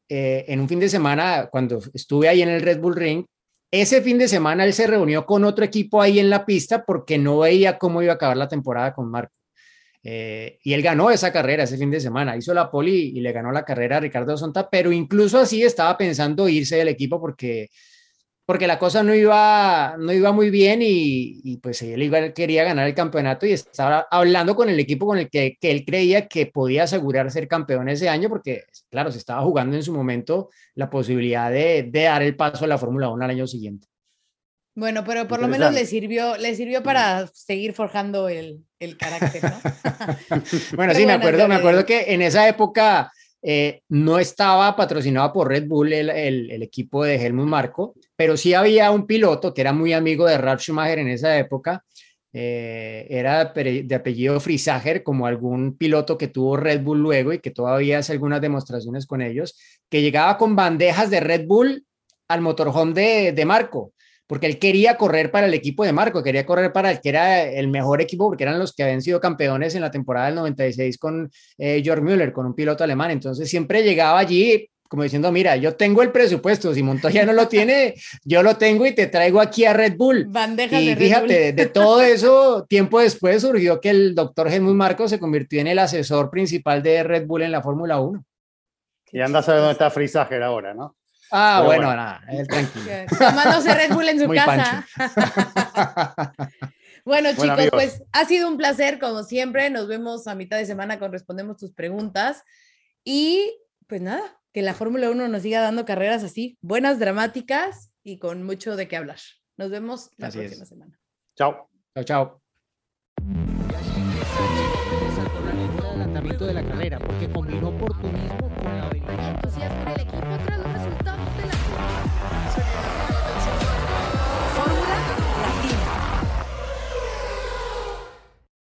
eh, en un fin de semana cuando estuve ahí en el Red Bull Ring. Ese fin de semana él se reunió con otro equipo ahí en la pista porque no veía cómo iba a acabar la temporada con Marco. Eh, y él ganó esa carrera ese fin de semana, hizo la poli y le ganó la carrera a Ricardo Sonta, pero incluso así estaba pensando irse del equipo porque porque la cosa no iba, no iba muy bien y, y pues él iba, quería ganar el campeonato y estaba hablando con el equipo con el que, que, él creía que podía asegurar ser campeón ese año porque, claro, se estaba jugando en su momento la posibilidad de, de dar el paso a la Fórmula 1 al año siguiente. Bueno, pero por lo menos le sirvió, le sirvió para seguir forjando el, el carácter, ¿no? bueno, sí, me acuerdo, me acuerdo que en esa época eh, no estaba patrocinado por Red Bull el, equipo de Helmut Marco, pero sí había un piloto que era muy amigo de Ralf Schumacher en esa época, eh, era de apellido Frisager, como algún piloto que tuvo Red Bull luego y que todavía hace algunas demostraciones con ellos, que llegaba con bandejas de Red Bull al motorhome de, de Marco porque él quería correr para el equipo de Marco, quería correr para el que era el mejor equipo, porque eran los que habían sido campeones en la temporada del 96 con eh, Georg Müller, con un piloto alemán. Entonces siempre llegaba allí como diciendo, mira, yo tengo el presupuesto, si Montoya no lo tiene, yo lo tengo y te traigo aquí a Red Bull. Bandejas y de fíjate, Red Bull. de todo eso, tiempo después surgió que el doctor Helmut Marco se convirtió en el asesor principal de Red Bull en la Fórmula 1. Y anda a saber dónde está Frisager ahora, ¿no? Ah, Pero bueno, bueno. nada, él tranquilo. Tomándose Red Bull en su Muy casa. bueno, chicos, Bueno, pues ha sido un placer, como siempre. Nos vemos a mitad de semana con Respondemos tus preguntas. Y pues nada, que la Fórmula 1 nos siga dando carreras así, buenas, dramáticas y con mucho de qué hablar. Nos vemos la Así próxima es. semana. Chao. Chao, chao. el adelantamiento de la carrera, porque combinó oportunismo con la